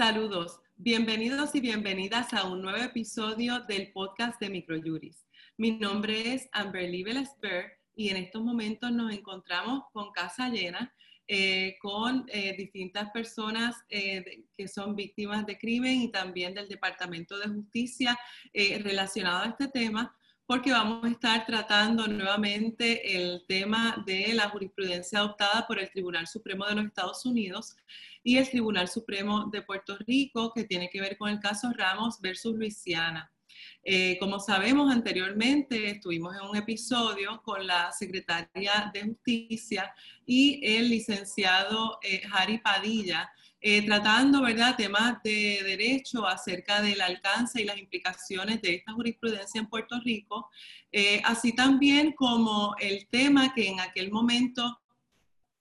Saludos, bienvenidos y bienvenidas a un nuevo episodio del podcast de Microjuris. Mi nombre es Amberly Velesper y en estos momentos nos encontramos con casa llena, eh, con eh, distintas personas eh, que son víctimas de crimen y también del Departamento de Justicia relacionado a este tema porque vamos a estar tratando nuevamente el tema de la jurisprudencia adoptada por el Tribunal Supremo de los Estados Unidos y el Tribunal Supremo de Puerto Rico, que tiene que ver con el caso Ramos versus Luisiana. Eh, como sabemos anteriormente, estuvimos en un episodio con la secretaria de Justicia y el licenciado eh, Harry Padilla, eh, tratando, ¿verdad?, temas de derecho acerca del alcance y las implicaciones de esta jurisprudencia en Puerto Rico, eh, así también como el tema que en aquel momento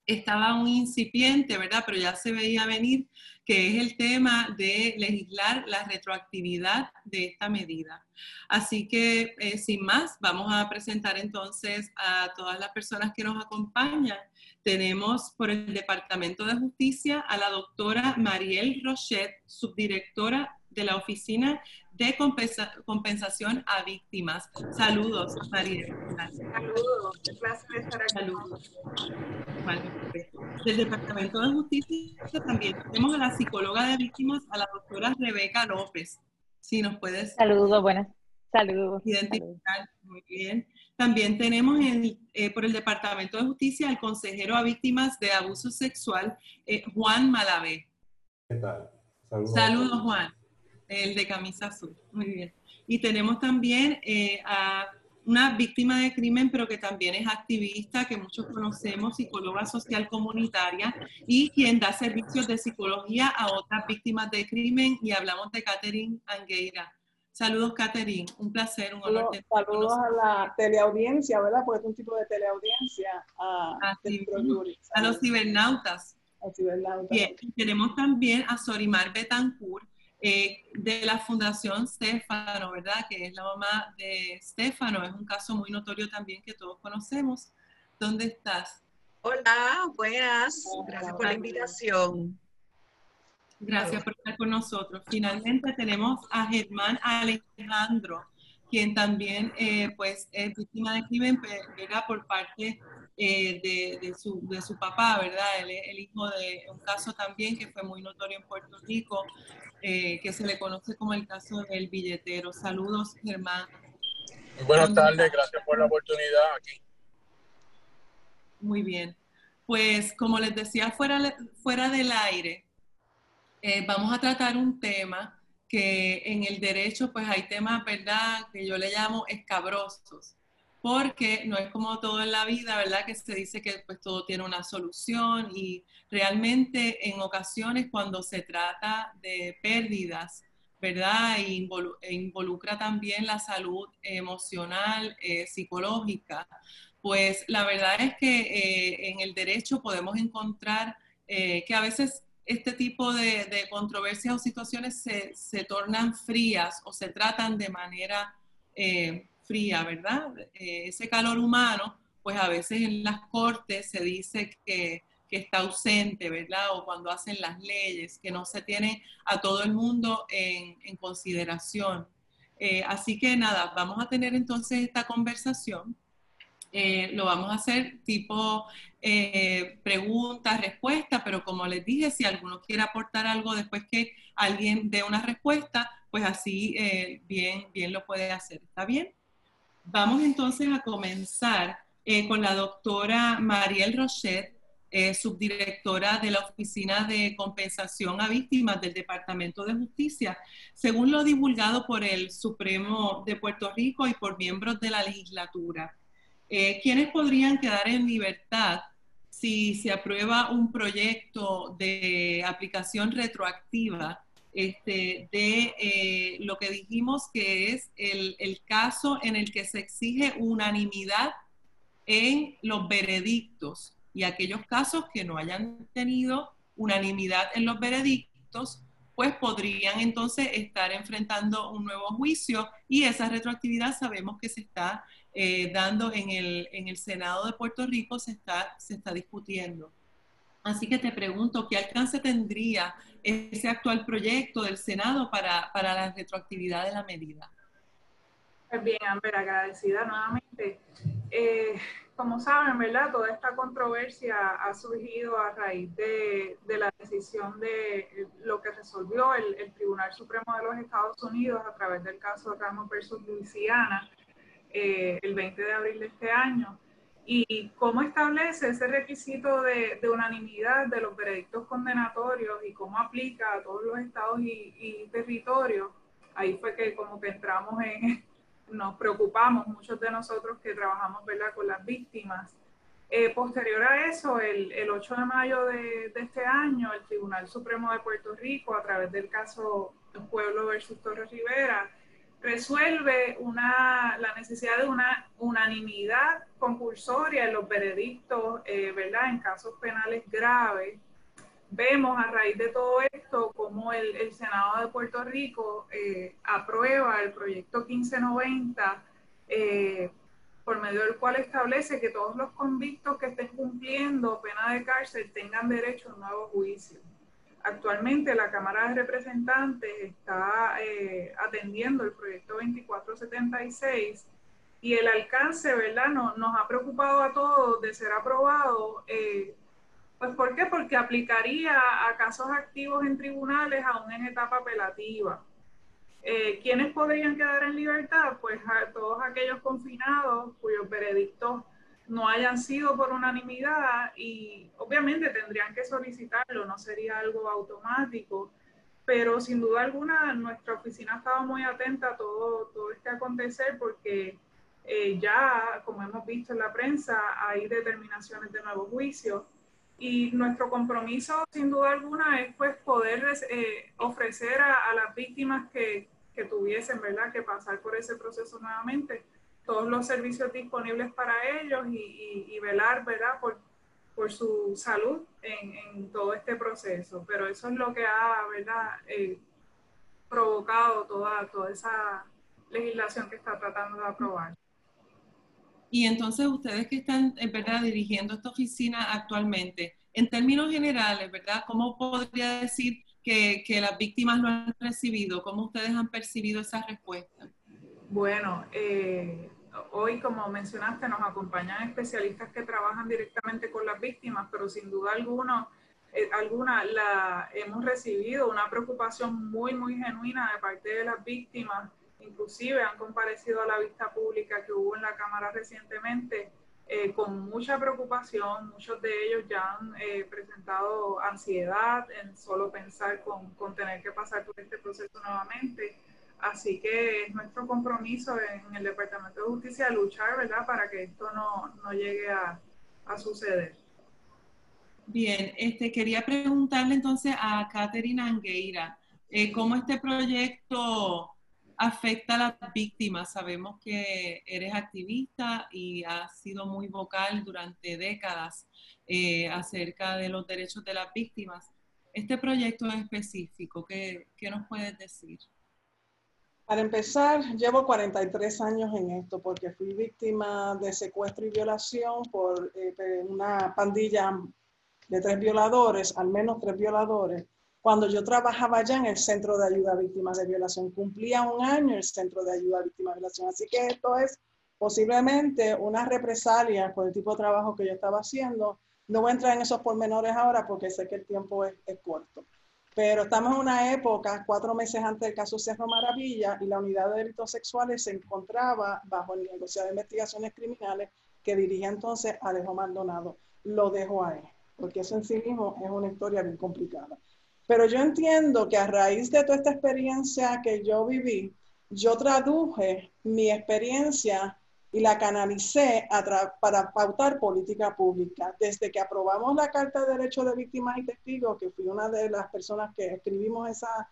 estaba un incipiente, ¿verdad?, pero ya se veía venir, que es el tema de legislar la retroactividad de esta medida. Así que, eh, sin más, vamos a presentar entonces a todas las personas que nos acompañan tenemos por el Departamento de Justicia a la doctora Mariel Rochet, subdirectora de la Oficina de Compensación a Víctimas. Saludos, Mariel. Saludos, qué placer estar aquí. Saludos. Del Departamento de Justicia también tenemos a la psicóloga de víctimas, a la doctora Rebeca López. Si nos puedes. Saludos, buenas. Saludos. Identificar. Muy bien. También tenemos eh, por el Departamento de Justicia al consejero a víctimas de abuso sexual, eh, Juan Malavé. ¿Qué tal? Saludos. Juan, el de camisa azul. Muy bien. Y tenemos también eh, a una víctima de crimen, pero que también es activista, que muchos conocemos, psicóloga social comunitaria y quien da servicios de psicología a otras víctimas de crimen. Y hablamos de Catherine Angueira. Saludos, Catherine. Un placer, un honor. Saludos, a la teleaudiencia, ¿verdad? Porque es un tipo de teleaudiencia. A, a los cibernautas. A cibernautas. Bien, tenemos también a Sorimar Betancourt, eh, de la Fundación Stefano, ¿verdad? Que es la mamá de Stefano. Es un caso muy notorio también que todos conocemos. ¿Dónde estás? Hola, buenas. Gracias por la invitación. Gracias por estar con nosotros. Finalmente tenemos a Germán Alejandro, quien también eh, pues, es víctima de crimen ¿verdad? por parte eh, de, su, de, su, papá, ¿verdad? Él es el hijo de un caso también que fue muy notorio en Puerto Rico, eh, que se le conoce como el caso del billetero. Saludos, Germán. buenas tardes, gracias por la oportunidad aquí. Muy bien. Pues como les decía fuera, fuera del aire, eh, vamos a tratar un tema que en el derecho pues hay temas, ¿verdad?, que yo le llamo escabrosos, porque no es como todo en la vida, ¿verdad?, que se dice que pues todo tiene una solución y realmente en ocasiones cuando se trata de pérdidas, ¿verdad?, e, e involucra también la salud emocional, eh, psicológica, pues la verdad es que eh, en el derecho podemos encontrar que a veces este tipo de, controversias o situaciones se, tornan frías o se tratan de manera eh, fría, ¿verdad? Eh, ese calor humano, pues a veces en las cortes se dice que, está ausente, ¿verdad? O cuando hacen las leyes, que no se tiene a todo el mundo en, consideración. Eh, así que nada, vamos a tener entonces esta conversación. lo vamos a hacer tipo eh, preguntas, respuestas, pero como les dije, si alguno quiere aportar algo después que alguien dé una respuesta, pues así eh, bien, bien lo puede hacer. ¿Está bien? Vamos entonces a comenzar eh, con la doctora Mariel Rochet, subdirectora de la Oficina de Compensación a Víctimas del Departamento de Justicia. Según lo divulgado por el Supremo de Puerto Rico y por miembros de la legislatura, eh, ¿quiénes podrían quedar en libertad si se aprueba un proyecto de aplicación retroactiva este, de eh, lo que dijimos que es el, el, caso en el que se exige unanimidad en los veredictos y aquellos casos que no hayan tenido unanimidad en los veredictos, pues podrían entonces estar enfrentando un nuevo juicio y esa retroactividad sabemos que se está eh, dando en el, en el, Senado de Puerto Rico se está, se está discutiendo. Así que te pregunto, ¿qué alcance tendría ese actual proyecto del Senado para, para la retroactividad de la medida? Pues bien, Amber, agradecida nuevamente. Eh, como saben, ¿verdad? Toda esta controversia ha surgido a raíz de, de la decisión de lo que resolvió el, el, Tribunal Supremo de los Estados Unidos a través del caso Ramos versus Luisiana eh, el 20 de abril de este año. Y cómo establece ese requisito de, unanimidad de los veredictos condenatorios y cómo aplica a todos los estados y, territorios. Ahí fue que como que entramos en, nos preocupamos, muchos de nosotros que trabajamos ¿verdad? con las víctimas. Eh, posterior a eso, el, el 8 de mayo de, de, este año, el Tribunal Supremo de Puerto Rico, a través del caso Pueblo versus Torres Rivera, resuelve una, la necesidad de una unanimidad compulsoria en los veredictos, eh, ¿verdad?, en casos penales graves vemos a raíz de todo esto cómo el, Senado de Puerto Rico eh, aprueba el proyecto 1590, eh, por medio del cual establece que todos los convictos que estén cumpliendo pena de cárcel tengan derecho a un nuevo juicio. Actualmente la Cámara de Representantes está eh, atendiendo el proyecto 2476 y el alcance, ¿verdad? No, nos ha preocupado a todos de ser aprobado. Eh, pues ¿por qué? Porque aplicaría a casos activos en tribunales aún en etapa apelativa. Eh, ¿Quiénes podrían quedar en libertad? Pues a todos aquellos confinados cuyos veredictos no hayan sido por unanimidad y obviamente tendrían que solicitarlo, no sería algo automático, pero sin duda alguna nuestra oficina estaba muy atenta a todo, todo este acontecer porque eh, ya, como hemos visto en la prensa, hay determinaciones de nuevo juicio y nuestro compromiso, sin duda alguna, es pues poder eh, ofrecer a, a, las víctimas que, que, tuviesen, ¿verdad?, que pasar por ese proceso nuevamente, todos los servicios disponibles para ellos y, y, y velar, ¿verdad?, por, por su salud en, en, todo este proceso. Pero eso es lo que ha, ¿verdad?, eh, provocado toda, toda esa legislación que está tratando de aprobar. Y entonces ustedes que están, en verdad, dirigiendo esta oficina actualmente, en términos generales, ¿verdad? ¿Cómo podría decir que, que las víctimas lo han recibido? ¿Cómo ustedes han percibido esa respuesta? Bueno, eh, hoy, como mencionaste, nos acompañan especialistas que trabajan directamente con las víctimas, pero sin duda alguna, eh, alguna la, hemos recibido una preocupación muy, muy genuina de parte de las víctimas inclusive han comparecido a la vista pública que hubo en la Cámara recientemente eh, con mucha preocupación. Muchos de ellos ya han eh, presentado ansiedad en solo pensar con, con, tener que pasar por este proceso nuevamente. Así que es nuestro compromiso en el Departamento de Justicia luchar, ¿verdad?, para que esto no, no llegue a, a suceder. Bien, este, quería preguntarle entonces a Catherine Angueira, eh, ¿cómo este proyecto afecta a las víctimas. Sabemos que eres activista y has sido muy vocal durante décadas eh, acerca de los derechos de las víctimas. Este proyecto en específico, ¿qué, ¿qué, nos puedes decir? Para empezar, llevo 43 años en esto porque fui víctima de secuestro y violación por eh, una pandilla de tres violadores, al menos tres violadores, cuando yo trabajaba ya en el Centro de Ayuda a Víctimas de Violación. Cumplía un año el Centro de Ayuda a Víctimas de Violación. Así que esto es posiblemente una represalia por el tipo de trabajo que yo estaba haciendo. No voy a entrar en esos pormenores ahora porque sé que el tiempo es, es corto. Pero estamos en una época, cuatro meses antes del caso Cerro Maravilla, y la unidad de delitos sexuales se encontraba bajo el negociado de investigaciones criminales que dirigía entonces Alejo Maldonado. Lo dejo ahí, porque eso en sí mismo es una historia bien complicada. Pero yo entiendo que a raíz de toda esta experiencia que yo viví, yo traduje mi experiencia y la canalicé para pautar política pública. Desde que aprobamos la Carta de Derechos de Víctimas y Testigos, que fui una de las personas que escribimos esa,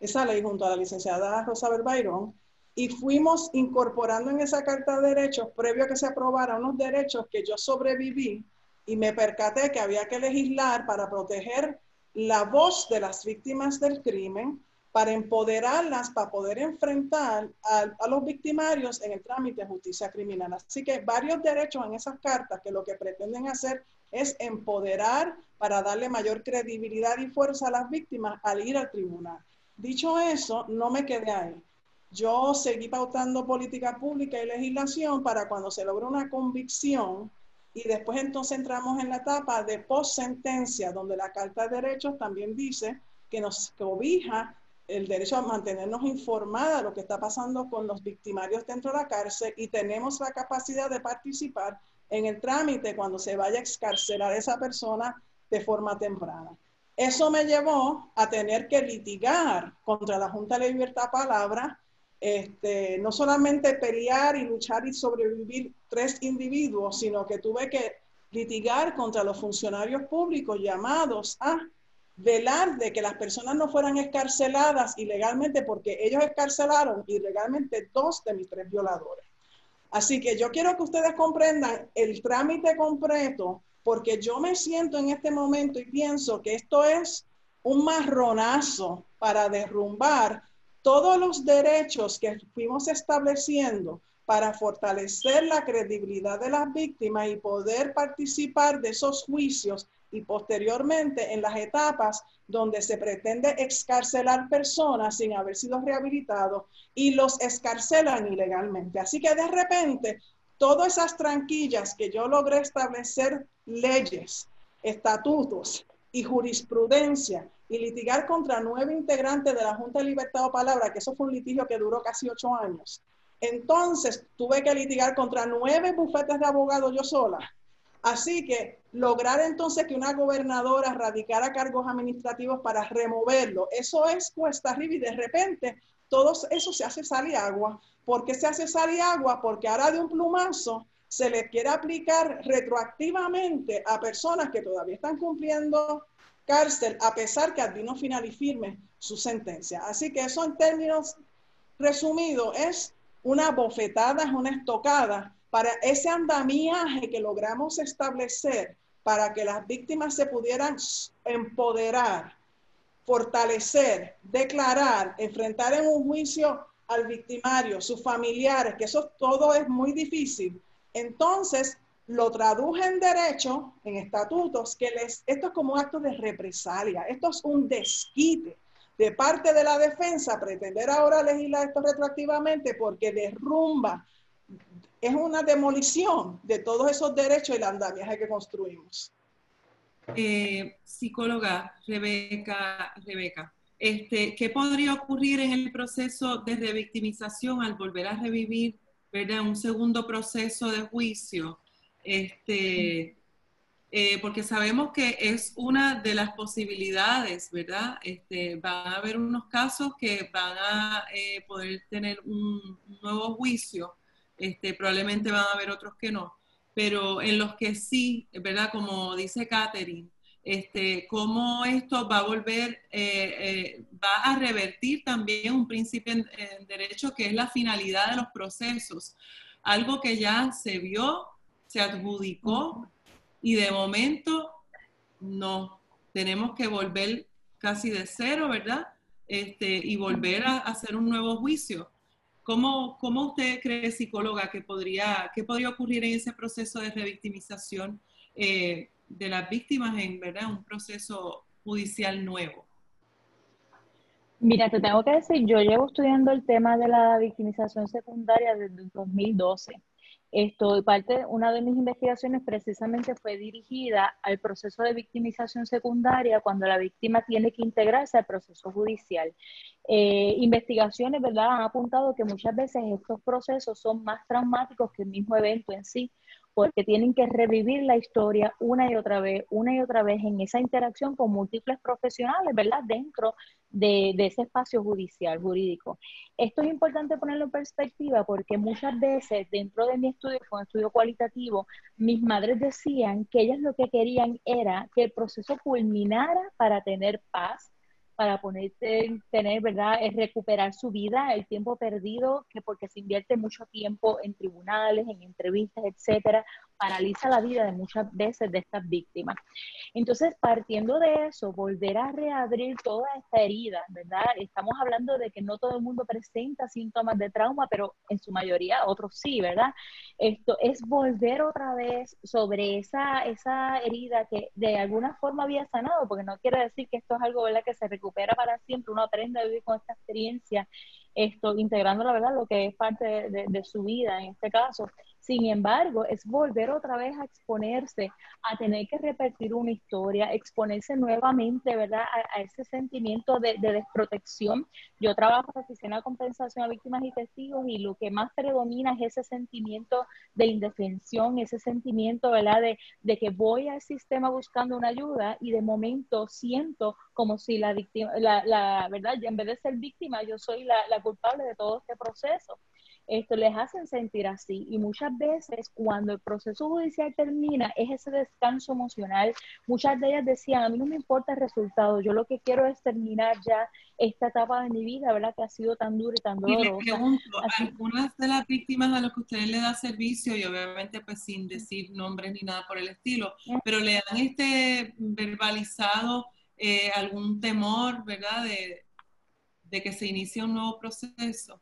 esa ley junto a la licenciada Rosa Berbairón, y fuimos incorporando en esa Carta de Derechos, previo a que se aprobara, unos derechos que yo sobreviví y me percaté que había que legislar para proteger la voz de las víctimas del crimen para empoderarlas, para poder enfrentar a, los victimarios en el trámite de justicia criminal. Así que varios derechos en esas cartas que lo que pretenden hacer es empoderar para darle mayor credibilidad y fuerza a las víctimas al ir al tribunal. Dicho eso, no me quedé ahí. Yo seguí pautando política pública y legislación para cuando se logre una convicción y después entonces entramos en la etapa de post-sentencia, donde la Carta de Derechos también dice que nos cobija el derecho a mantenernos informada de lo que está pasando con los victimarios dentro de la cárcel y tenemos la capacidad de participar en el trámite cuando se vaya a excarcelar esa persona de forma temprana. Eso me llevó a tener que litigar contra la Junta de Libertad Palabra, este, no solamente pelear y luchar y sobrevivir tres individuos, sino que tuve que litigar contra los funcionarios públicos llamados a velar de que las personas no fueran escarceladas ilegalmente porque ellos escarcelaron ilegalmente dos de mis tres violadores. Así que yo quiero que ustedes comprendan el trámite completo porque yo me siento en este momento y pienso que esto es un marronazo para derrumbar todos los derechos que fuimos estableciendo para fortalecer la credibilidad de las víctimas y poder participar de esos juicios y posteriormente en las etapas donde se pretende excarcelar personas sin haber sido rehabilitados y los excarcelan ilegalmente. Así que de repente, todas esas tranquillas que yo logré establecer leyes, estatutos y jurisprudencia y litigar contra nueve integrantes de la Junta de Libertad o Palabra, que eso fue un litigio que duró casi ocho años. Entonces tuve que litigar contra nueve bufetes de abogados yo sola Así que lograr entonces que una gobernadora radicara cargos administrativos para removerlo, eso es cuesta arriba y de repente todo eso se hace sal agua. ¿Por qué se hace sal agua? Porque ahora de un plumazo se le quiere aplicar retroactivamente a personas que todavía están cumpliendo cárcel, a pesar que vino final y firme su sentencia. Así que eso en términos resumidos es una bofetada, es una estocada para ese andamiaje que logramos establecer para que las víctimas se pudieran empoderar, fortalecer, declarar, enfrentar en un juicio al victimario, sus familiares, que eso todo es muy difícil. Entonces, lo traduje en derecho, en estatutos, que les, esto es como acto de represalia, esto es un desquite de parte de la defensa, pretender ahora legislar esto retroactivamente porque derrumba es una demolición de todos esos derechos y la andamiaje que construimos. Eh, psicóloga Rebeca, Rebeca este, ¿qué podría ocurrir en el proceso de revictimización al volver a revivir ¿verdad? un segundo proceso de juicio? Este, eh, porque sabemos que es una de las posibilidades, ¿verdad? Este, van a haber unos casos que van a eh, poder tener un nuevo juicio este, probablemente van a haber otros que no, pero en los que sí, ¿verdad? Como dice Catherine, este, cómo esto va a volver, eh, eh, va a revertir también un principio en, derecho que es la finalidad de los procesos, algo que ya se vio, se adjudicó y de momento no, tenemos que volver casi de cero, ¿verdad? Este, y volver a hacer un nuevo juicio. ¿Cómo, ¿Cómo, usted cree, psicóloga, que podría, que podría ocurrir en ese proceso de revictimización eh, de las víctimas en ¿verdad? un proceso judicial nuevo? Mira, te tengo que decir, yo llevo estudiando el tema de la victimización secundaria desde el 2012. Esto, parte, una de mis investigaciones precisamente fue dirigida al proceso de victimización secundaria cuando la víctima tiene que integrarse al proceso judicial. Eh, investigaciones, ¿verdad?, han apuntado que muchas veces estos procesos son más traumáticos que el mismo evento en sí porque tienen que revivir la historia una y otra vez, una y otra vez en esa interacción con múltiples profesionales, ¿verdad? Dentro de, ese espacio judicial, jurídico. Esto es importante ponerlo en perspectiva porque muchas veces dentro de mi estudio, fue un estudio cualitativo, mis madres decían que ellas lo que querían era que el proceso culminara para tener paz, para ponerse, tener, ¿verdad? Es recuperar su vida, el tiempo perdido, que porque se invierte mucho tiempo en tribunales, en entrevistas, etcétera, paraliza la vida de muchas veces de estas víctimas. Entonces, partiendo de eso, volver a reabrir toda esta herida, ¿verdad? Estamos hablando de que no todo el mundo presenta síntomas de trauma, pero en su mayoría otros sí, ¿verdad? Esto es volver otra vez sobre esa, esa herida que de alguna forma había sanado, porque no quiere decir que esto es algo, ¿verdad? Que se recupera para siempre, uno aprende a vivir con esta experiencia esto, integrando la verdad lo que es parte de, su vida en este caso. Sin embargo, es volver otra vez a exponerse, a tener que repetir una historia, exponerse nuevamente, ¿verdad? A, ese sentimiento de, desprotección. Yo trabajo en la Oficina de Compensación a Víctimas y Testigos y lo que más predomina es ese sentimiento de indefensión, ese sentimiento, ¿verdad? De, de que voy al sistema buscando una ayuda y de momento siento como si la víctima, la, la verdad, en vez de ser víctima, yo soy la, la culpable de todo este proceso. Esto les hacen sentir así y muchas veces cuando el proceso judicial termina es ese descanso emocional. Muchas de ellas decían, a mí no me importa el resultado, yo lo que quiero es terminar ya esta etapa de mi vida, ¿verdad? Que ha sido tan dura y tan dolorosa. Y les pregunto, algunas de las víctimas a las que ustedes le da servicio y obviamente pues sin decir nombres ni nada por el estilo, pero le han este verbalizado eh, algún temor, ¿verdad? De, de que se inicie un nuevo proceso.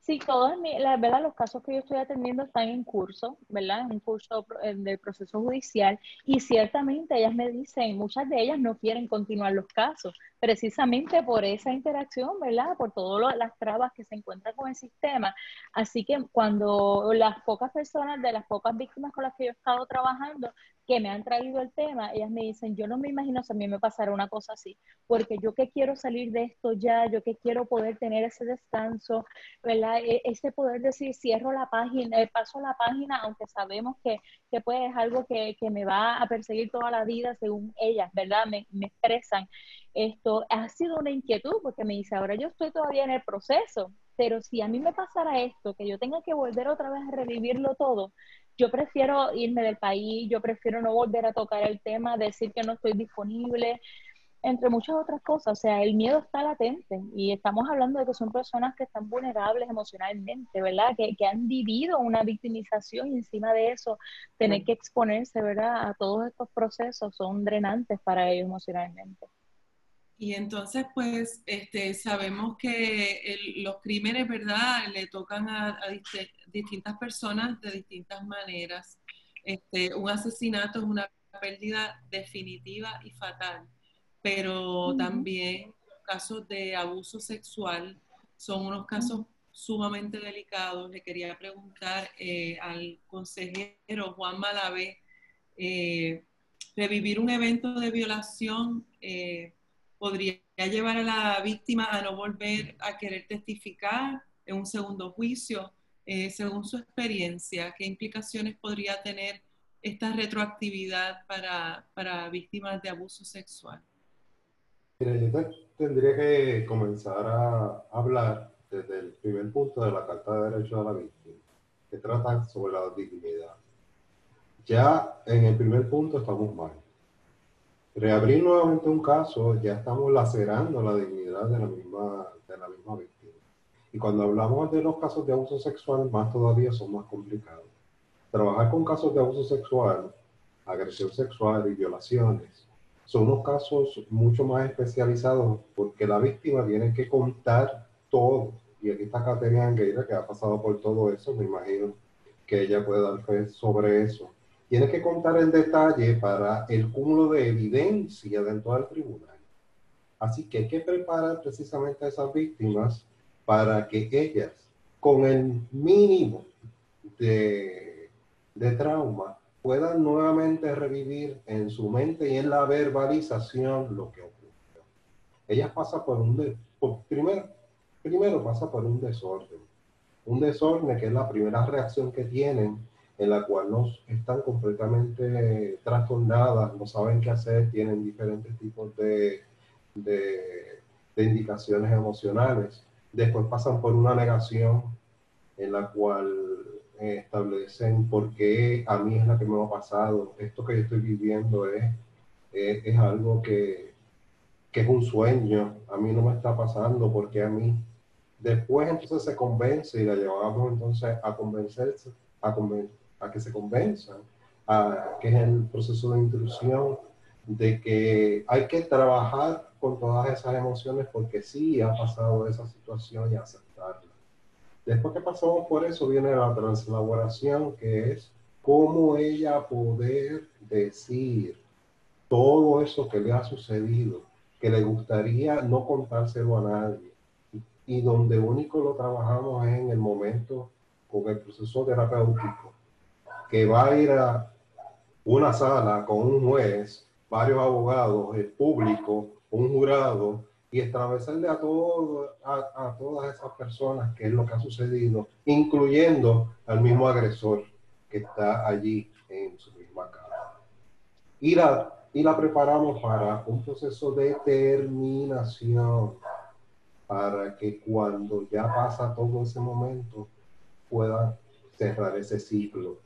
Sí, todos la verdad, los casos que yo estoy atendiendo están en curso, ¿verdad? En curso del proceso judicial y ciertamente ellas me dicen, muchas de ellas no quieren continuar los casos, precisamente por esa interacción, ¿verdad? Por todas las trabas que se encuentran con el sistema. Así que cuando las pocas personas, de las pocas víctimas con las que yo he estado trabajando, que me han traído el tema, ellas me dicen, yo no me imagino si a mí me pasara una cosa así, porque yo que quiero salir de esto ya, yo que quiero poder tener ese descanso, ¿verdad? E, ese poder decir, cierro la página, eh, paso la página, aunque sabemos que, que pues es algo que, que, me va a perseguir toda la vida según ellas, ¿verdad? Me, me expresan. Esto ha sido una inquietud porque me dice, ahora yo estoy todavía en el proceso, pero si a mí me pasara esto, que yo tenga que volver otra vez a revivirlo todo, yo prefiero irme del país, yo prefiero no volver a tocar el tema, decir que no estoy disponible, entre muchas otras cosas. O sea, el miedo está latente y estamos hablando de que son personas que están vulnerables emocionalmente, ¿verdad? Que, que han vivido una victimización y encima de eso tener que exponerse, ¿verdad? A todos estos procesos son drenantes para ellos emocionalmente. Y entonces, pues, este, sabemos que los crímenes, ¿verdad?, le tocan a, distintas personas de distintas maneras. Este, un asesinato es una pérdida definitiva y fatal, pero también casos de abuso sexual son unos casos sumamente delicados. Le quería preguntar eh, al consejero Juan Malavé, eh, revivir un evento de violación. Eh, podría llevar a la víctima a no volver a querer testificar en un segundo juicio. Eh, según su experiencia, ¿qué implicaciones podría tener esta retroactividad para, para víctimas de abuso sexual? Mira, yo tendría que comenzar a hablar desde el primer punto de la Carta de Derechos de la Víctima, que trata sobre la dignidad. Ya en el primer punto estamos mal reabrir nuevamente un caso, ya estamos lacerando la dignidad de la misma, de la misma víctima. Y cuando hablamos de los casos de abuso sexual, más todavía son más complicados. Trabajar con casos de abuso sexual, agresión sexual y violaciones son unos casos mucho más especializados porque la víctima tiene que contar todo. Y aquí está Caterina Angueira, que ha pasado por todo eso, me imagino que ella puede dar fe sobre eso tiene que contar el detalle para el cúmulo de evidencia dentro del tribunal. Así que hay que preparar precisamente a esas víctimas para que ellas, con el mínimo de, de trauma, puedan nuevamente revivir en su mente y en la verbalización lo que ocurrió. Ellas pasan por un, primero, primero pasa por un desorden. Un desorden que es la primera reacción que tienen en la cual no están completamente trastornadas, no saben qué hacer, tienen diferentes tipos de, de, indicaciones emocionales. Después pasan por una negación en la cual eh, establecen por qué a mí es la que me ha pasado, esto que yo estoy viviendo es, es, algo que, que, es un sueño, a mí no me está pasando, porque a mí. Después entonces se convence y la llevamos entonces a convencerse, a que se convenzan, a que es el proceso de intrusión, de que hay que trabajar con todas esas emociones porque sí ha pasado esa situación y aceptarla. Después que pasamos por eso viene la translaboración, que es cómo ella poder decir todo eso que le ha sucedido, que le gustaría no contárselo a nadie, y donde único lo trabajamos es en el momento con el proceso terapéutico, que va a ir a una sala con un juez, varios abogados, el público, un jurado, y establecerle a, todo, a, todas esas personas qué es lo que ha sucedido, incluyendo al mismo agresor que está allí en su misma casa. Y la, y la preparamos para un proceso de terminación, para que cuando ya pasa todo ese momento pueda cerrar ese ciclo.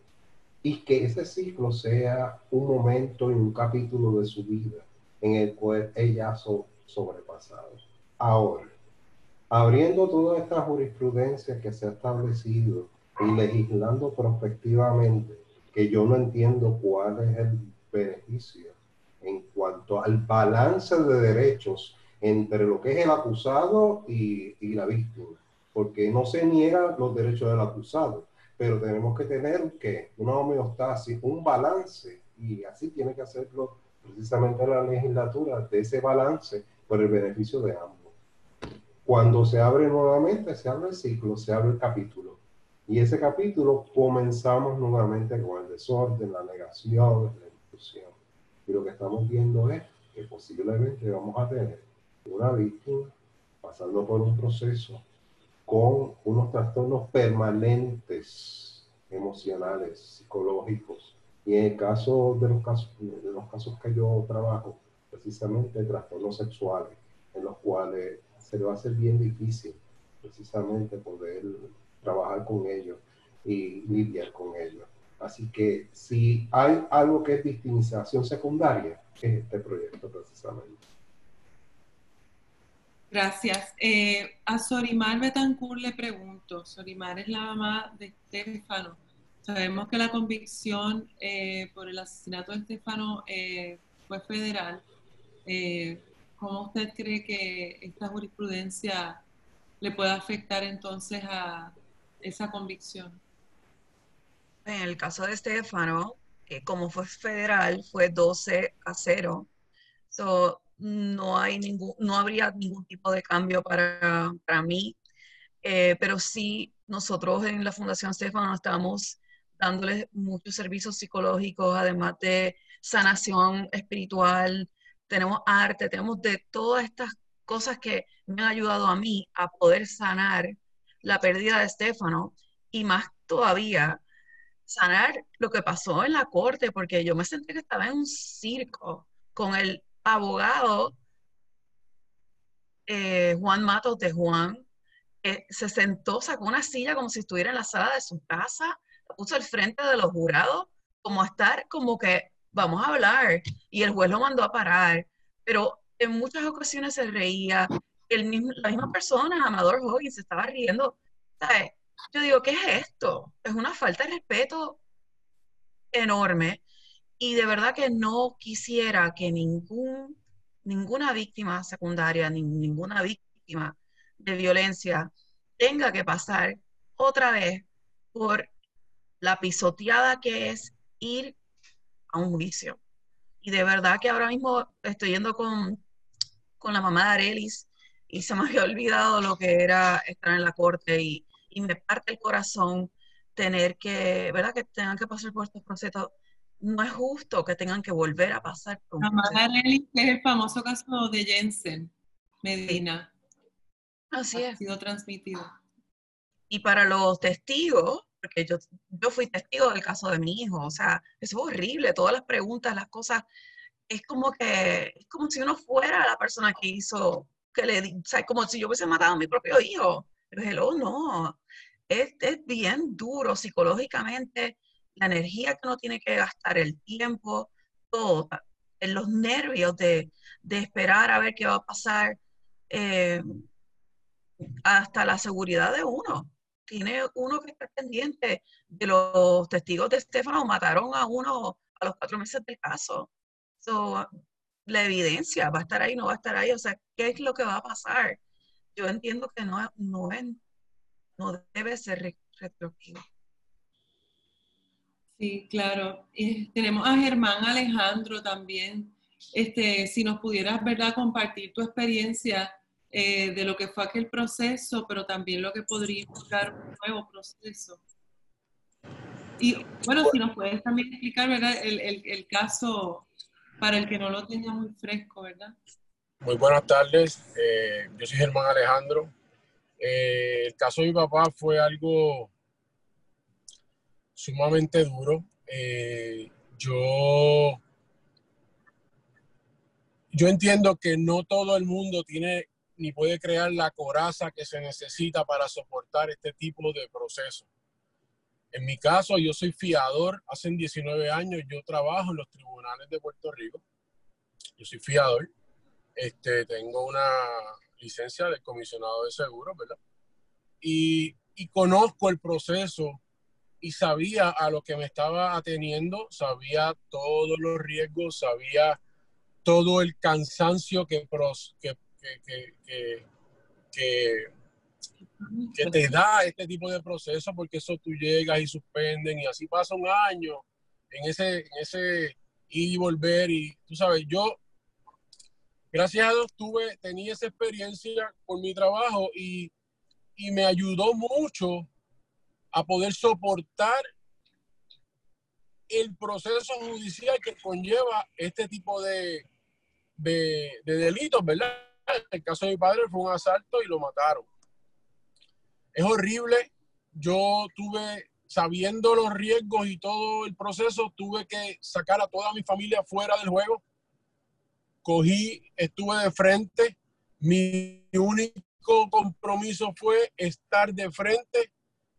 Y que ese ciclo sea un momento y un capítulo de su vida en el cual ella ha sobrepasado. Ahora, abriendo toda esta jurisprudencia que se ha establecido y legislando prospectivamente, que yo no entiendo cuál es el beneficio en cuanto al balance de derechos entre lo que es el acusado y, y la víctima, porque no se niegan los derechos del acusado, pero tenemos que tener que una homeostasis, un balance, y así tiene que hacerlo precisamente la legislatura, de ese balance por el beneficio de ambos. Cuando se abre nuevamente, se abre el ciclo, se abre el capítulo. Y ese capítulo comenzamos nuevamente con el desorden, la negación, la inclusión. Y lo que estamos viendo es que posiblemente vamos a tener una víctima pasando por un proceso con unos trastornos permanentes emocionales, psicológicos. Y en el caso de los casos, de los casos que yo trabajo, precisamente trastornos sexuales, en los cuales se le va a hacer bien difícil precisamente poder trabajar con ellos y lidiar con ellos. Así que si hay algo que es victimización secundaria, es este proyecto precisamente. Gracias. Eh, a Sorimar Betancourt le pregunto, Sorimar es la mamá de Estefano. Sabemos que la convicción eh, por el asesinato de Estefano eh, fue federal. ¿Cómo usted cree que esta jurisprudencia le puede afectar entonces a esa convicción? En el caso de Estefano, como fue federal, fue 12 a 0. So, no, hay ningún, no habría ningún tipo de cambio para, para mí, eh, pero sí nosotros en la Fundación Stefano estamos dándoles muchos servicios psicológicos, además de sanación espiritual, tenemos arte, tenemos de todas estas cosas que me han ayudado a mí a poder sanar la pérdida de Estefano y más todavía sanar lo que pasó en la corte, porque yo me sentí que estaba en un circo con el abogado eh, Juan Matos de Juan se sentó, sacó una silla como si estuviera en la sala de su casa, puso al frente de los jurados, como a estar como que vamos a hablar, y el juez lo mandó a parar, pero en muchas ocasiones se reía, el mismo, la misma persona, Amador Hoggins, se estaba riendo. Yo digo, ¿qué es esto? Es una falta de respeto enorme y de verdad que no quisiera que ningún, ninguna víctima secundaria, ni ninguna víctima de violencia tenga que pasar otra vez por la pisoteada que es ir a un juicio. Y de verdad que ahora mismo estoy yendo con, con la mamá de Arelis y se me había olvidado lo que era estar en la corte y, y me parte el corazón tener que, ¿verdad? Que tengan que pasar por estos procesos no es justo que tengan que volver a pasar por es el famoso caso de Jensen Medina. Así ha sido transmitido. Y para los testigos, porque yo, yo fui testigo del caso de mi hijo, o sea, es horrible, todas las preguntas, las cosas, es como que, es como si uno fuera la persona que hizo, que le, o sea, como si yo hubiese matado a mi propio hijo. Pero no, es, es bien duro psicológicamente, la energía que uno tiene que gastar, el tiempo, todo, los nervios de, esperar a ver qué va a pasar, eh, hasta la seguridad de uno. Tiene uno que estar pendiente de los testigos de Estefano, mataron a uno a los cuatro meses del caso. So, la evidencia va a estar ahí, no va a estar ahí. O sea, ¿qué es lo que va a pasar? Yo entiendo que no, no, no debe ser retroactivo. Sí, claro. Y tenemos a Germán Alejandro también. Este, si nos pudieras, ¿verdad?, compartir tu experiencia eh, de lo que fue aquel proceso, pero también lo que podría implicar un nuevo proceso. Y bueno, si nos puedes también explicar, ¿verdad?, el, el, caso para el que no lo tenga muy fresco, ¿verdad? Muy buenas tardes. Eh, yo soy Germán Alejandro. Eh, el caso de mi papá fue algo sumamente duro. Eh, yo, yo entiendo que no todo el mundo tiene ni puede crear la coraza que se necesita para soportar este tipo de proceso. En mi caso, yo soy fiador. Hace 19 años yo trabajo en los tribunales de Puerto Rico. Yo soy fiador. Este, tengo una licencia de comisionado de seguros, ¿verdad? Y, y conozco el proceso y sabía a lo que me estaba ateniendo, sabía todos los riesgos, sabía todo el cansancio que, que, que, que, que, te da este tipo de proceso, porque eso tú llegas y suspenden y así pasa un año en ese, en ese ir y volver y tú sabes, yo gracias a Dios tuve, tenía esa experiencia por mi trabajo y, y me ayudó mucho a poder soportar el proceso judicial que conlleva este tipo de, de, delitos, ¿verdad? El caso de mi padre fue un asalto y lo mataron. Es horrible. Yo tuve, sabiendo los riesgos y todo el proceso, tuve que sacar a toda mi familia fuera del juego. Cogí, estuve de frente. Mi único compromiso fue estar de frente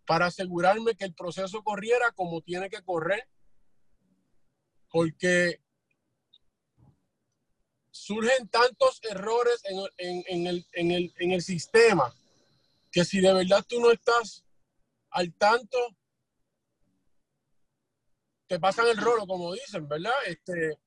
para asegurarme que el proceso corriera como tiene que correr, porque surgen tantos errores en, el, sistema que si de verdad tú no estás al tanto, te pasan el rolo, como dicen, ¿verdad? Este,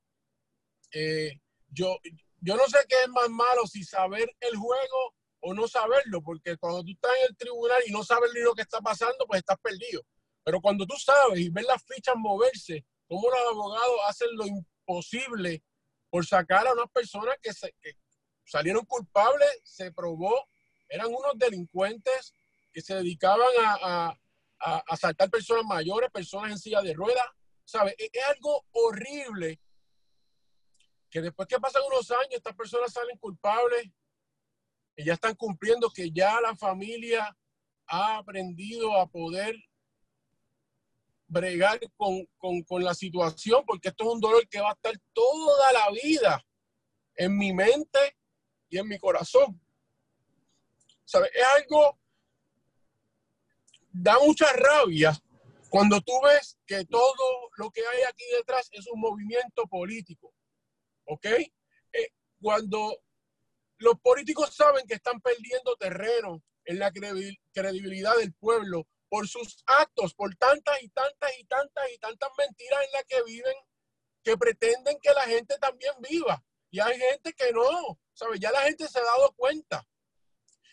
eh, yo, yo no sé qué es más malo, si saber el juego o no saberlo, porque cuando tú estás en el tribunal y no sabes ni lo que está pasando, pues estás perdido. Pero cuando tú sabes y ves las fichas moverse, cómo los abogados hacen lo imposible por sacar a unas personas que, se, salieron culpables, se probó, eran unos delincuentes que se dedicaban a, a, asaltar personas mayores, personas en silla de ruedas. ¿Sabe? Es, es algo horrible que después que pasan unos años, estas personas salen culpables que ya están cumpliendo, que ya la familia ha aprendido a poder bregar con, con, la situación, porque esto es un dolor que va a estar toda la vida en mi mente y en mi corazón. ¿Sabes? Es algo, da mucha rabia cuando tú ves que todo lo que hay aquí detrás es un movimiento político. ¿Ok? Eh, cuando los políticos saben que están perdiendo terreno en la credibilidad del pueblo por sus actos, por tantas y tantas y tantas y tantas mentiras en las que viven, que pretenden que la gente también viva. Y hay gente que no, ¿sabes? Ya la gente se ha dado cuenta.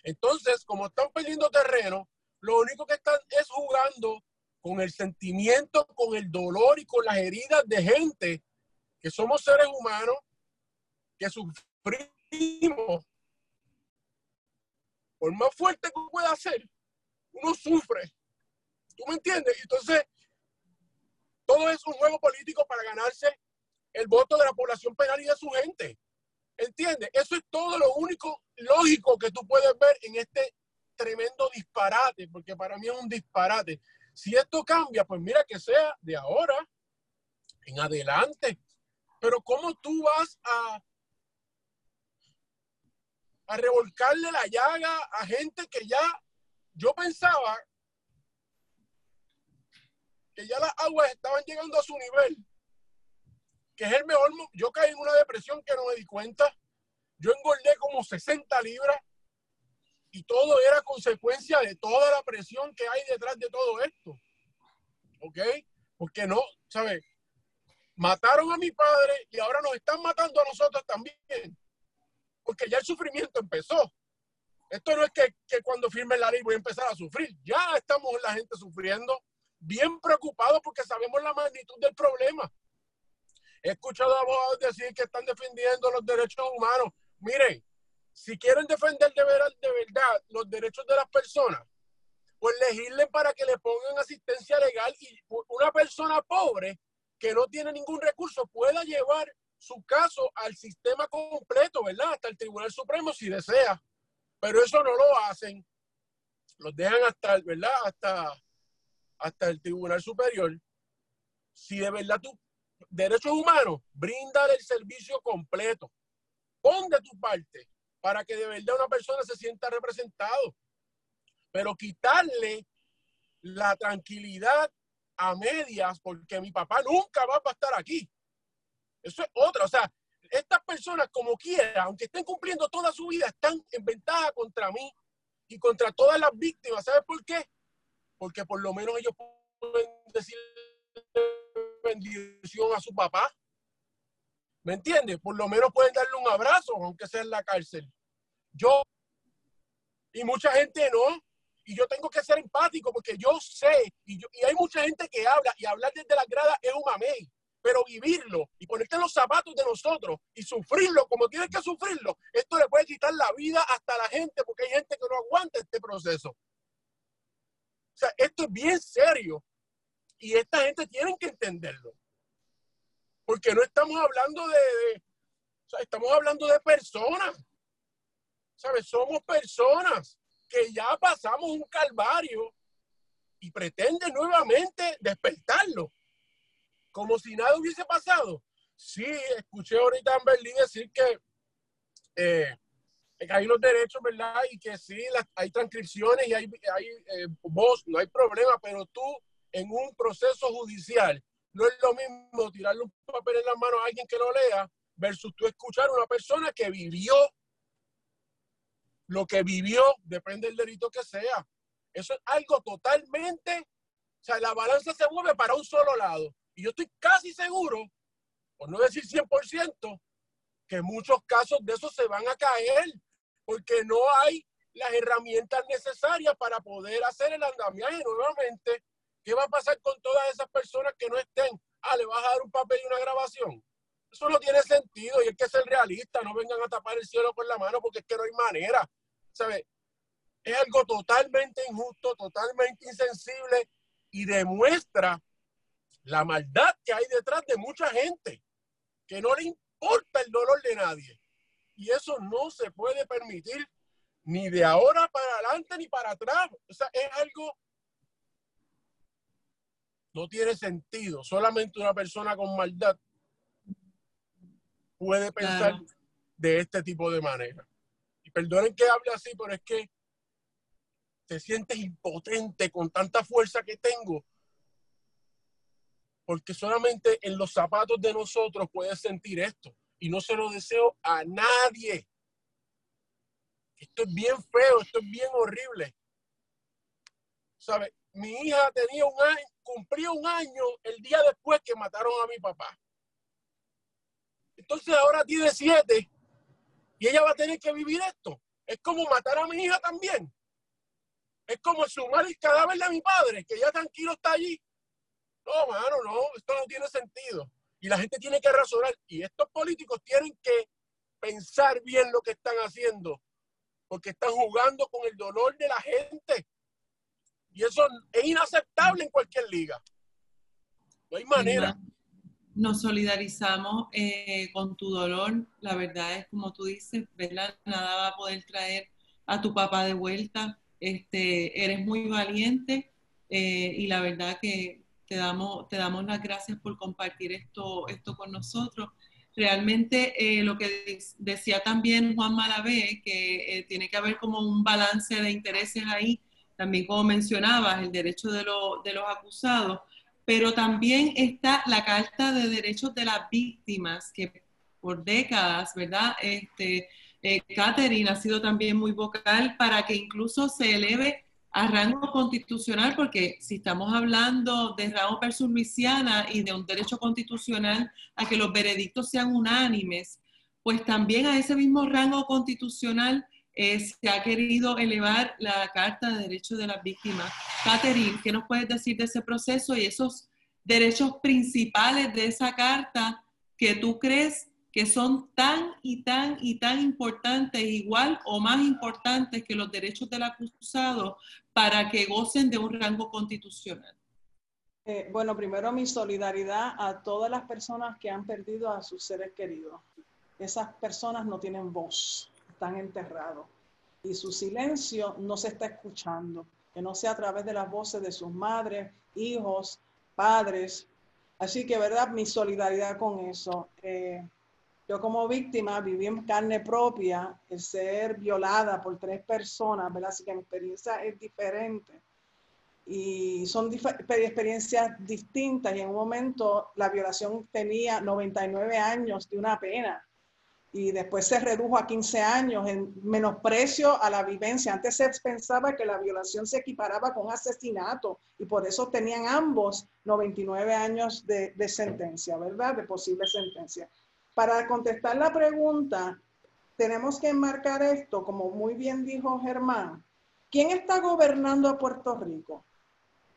Entonces, como están perdiendo terreno, lo único que están es jugando con el sentimiento, con el dolor y con las heridas de gente que somos seres humanos, que sufrimos por más fuerte que pueda ser, uno sufre. ¿Tú me entiendes? Entonces, todo es un juego político para ganarse el voto de la población penal y de su gente. ¿Entiendes? Eso es todo lo único lógico que tú puedes ver en este tremendo disparate, porque para mí es un disparate. Si esto cambia, pues mira que sea de ahora en adelante. Pero ¿cómo tú vas a a revolcarle la llaga a gente que ya, yo pensaba que ya las aguas estaban llegando a su nivel, que es el mejor, yo caí en una depresión que no me di cuenta, yo engordé como 60 libras y todo era consecuencia de toda la presión que hay detrás de todo esto. ¿Ok? Porque no, ¿sabes? Mataron a mi padre y ahora nos están matando a nosotros también. Porque ya el sufrimiento empezó. Esto no es que, que cuando firme la ley voy a empezar a sufrir. Ya estamos la gente sufriendo, bien preocupados porque sabemos la magnitud del problema. He escuchado abogados decir que están defendiendo los derechos humanos. Miren, si quieren defender de verdad, de verdad los derechos de las personas, pues legislen para que le pongan asistencia legal y una persona pobre que no tiene ningún recurso pueda llevar su caso al sistema completo, ¿verdad? Hasta el Tribunal Supremo si desea. Pero eso no lo hacen. Los dejan hasta, ¿verdad? Hasta, hasta el Tribunal Superior. Si de verdad tú, derechos humanos, brinda el servicio completo. Pon de tu parte para que de verdad una persona se sienta representado. Pero quitarle la tranquilidad a medias porque mi papá nunca va a estar aquí. Eso es otra. O sea, estas personas, como quiera, aunque estén cumpliendo toda su vida, están en ventaja contra mí y contra todas las víctimas. ¿Sabes por qué? Porque por lo menos ellos pueden decir bendición a su papá. ¿Me entiendes? Por lo menos pueden darle un abrazo, aunque sea en la cárcel. Yo y mucha gente no. Y yo tengo que ser empático porque yo sé, y, hay mucha gente que habla, y hablar desde la grada es un mamey pero vivirlo y ponerte en los zapatos de nosotros y sufrirlo como tienes que sufrirlo, esto le puede quitar la vida hasta la gente porque hay gente que no aguanta este proceso. O sea, esto es bien serio y esta gente tiene que entenderlo. Porque no estamos hablando de, estamos hablando de personas. ¿Sabes? Somos personas que ya pasamos un calvario y pretenden nuevamente despertarlo como si nada hubiese pasado. Sí, escuché ahorita a Berlín decir que, eh, que, hay unos derechos, ¿verdad? Y que sí, hay transcripciones y hay, hay eh, voz, no hay problema, pero tú en un proceso judicial no es lo mismo tirarle un papel en la mano a alguien que lo lea versus tú escuchar a una persona que vivió lo que vivió, depende del delito que sea. Eso es algo totalmente, o sea, la balanza se mueve para un solo lado. Y yo estoy casi seguro, por no decir 100%, que muchos casos de esos se van a caer porque no hay las herramientas necesarias para poder hacer el andamiaje nuevamente. ¿Qué va a pasar con todas esas personas que no estén? Ah, le vas a dar un papel y una grabación. Eso no tiene sentido y hay que ser realista. No vengan a tapar el cielo con la mano porque es que no hay manera. ¿Sabe? Es algo totalmente injusto, totalmente insensible y demuestra la maldad que hay detrás de mucha gente, que no le importa el dolor de nadie. Y eso no se puede permitir ni de ahora para adelante ni para atrás. O sea, es algo... No tiene sentido. Solamente una persona con maldad puede pensar de este tipo de manera. Y perdonen que hable así, pero es que te sientes impotente con tanta fuerza que tengo porque solamente en los zapatos de nosotros puedes sentir esto. Y no se lo deseo a nadie. Esto es bien feo, esto es bien horrible. ¿Sabe? Mi hija tenía un año, cumplió un año el día después que mataron a mi papá. Entonces ahora tiene siete y ella va a tener que vivir esto. Es como matar a mi hija también. Es como sumar el cadáver de mi padre, que ya tranquilo está allí no, mano, no, esto no tiene sentido. Y la gente tiene que razonar. Y estos políticos tienen que pensar bien lo que están haciendo, porque están jugando con el dolor de la gente. Y eso es inaceptable en cualquier liga. No hay manera. Nos solidarizamos eh, con tu dolor. La verdad es como tú dices, ¿verdad? Nada va a poder traer a tu papá de vuelta. Este, eres muy valiente eh, y la verdad que te damos, te damos las gracias por compartir esto, esto con nosotros. Realmente eh, lo que decía también Juan Malavé, que eh, tiene que haber como un balance de intereses ahí, también como mencionabas, el derecho de, de los acusados, pero también está la Carta de Derechos de las Víctimas, que por décadas, ¿verdad? Este, Eh, Catherine ha sido también muy vocal para que incluso se eleve a rango constitucional, porque si estamos hablando de rango versus Luisiana y de un derecho constitucional a que los veredictos sean unánimes, pues también a ese mismo rango constitucional eh, se ha querido elevar la Carta de Derechos de las Víctimas. Catherine, ¿qué nos puedes decir de ese proceso y esos derechos principales de esa carta que tú crees que son tan y tan y tan importantes, igual o más importantes que los derechos del acusado para que gocen de un rango constitucional? Eh, bueno, primero mi solidaridad a todas las personas que han perdido a sus seres queridos. Esas personas no tienen voz, están enterrados y su silencio no se está escuchando, que no sea a través de las voces de sus madres, hijos, padres. Así que, ¿verdad? Mi solidaridad con eso. Eh, yo como víctima viví en carne propia el ser violada por tres personas, ¿verdad? Así que mi experiencia es diferente. Y son experiencias distintas y en un momento la violación tenía 99 años de una pena y después se redujo a 15 años en menosprecio a la vivencia. Antes se pensaba que la violación se equiparaba con asesinato y por eso tenían ambos 99 años de, de sentencia, ¿verdad? De posible sentencia. Para contestar la pregunta, tenemos que enmarcar esto, como muy bien dijo Germán. ¿Quién está gobernando a Puerto Rico?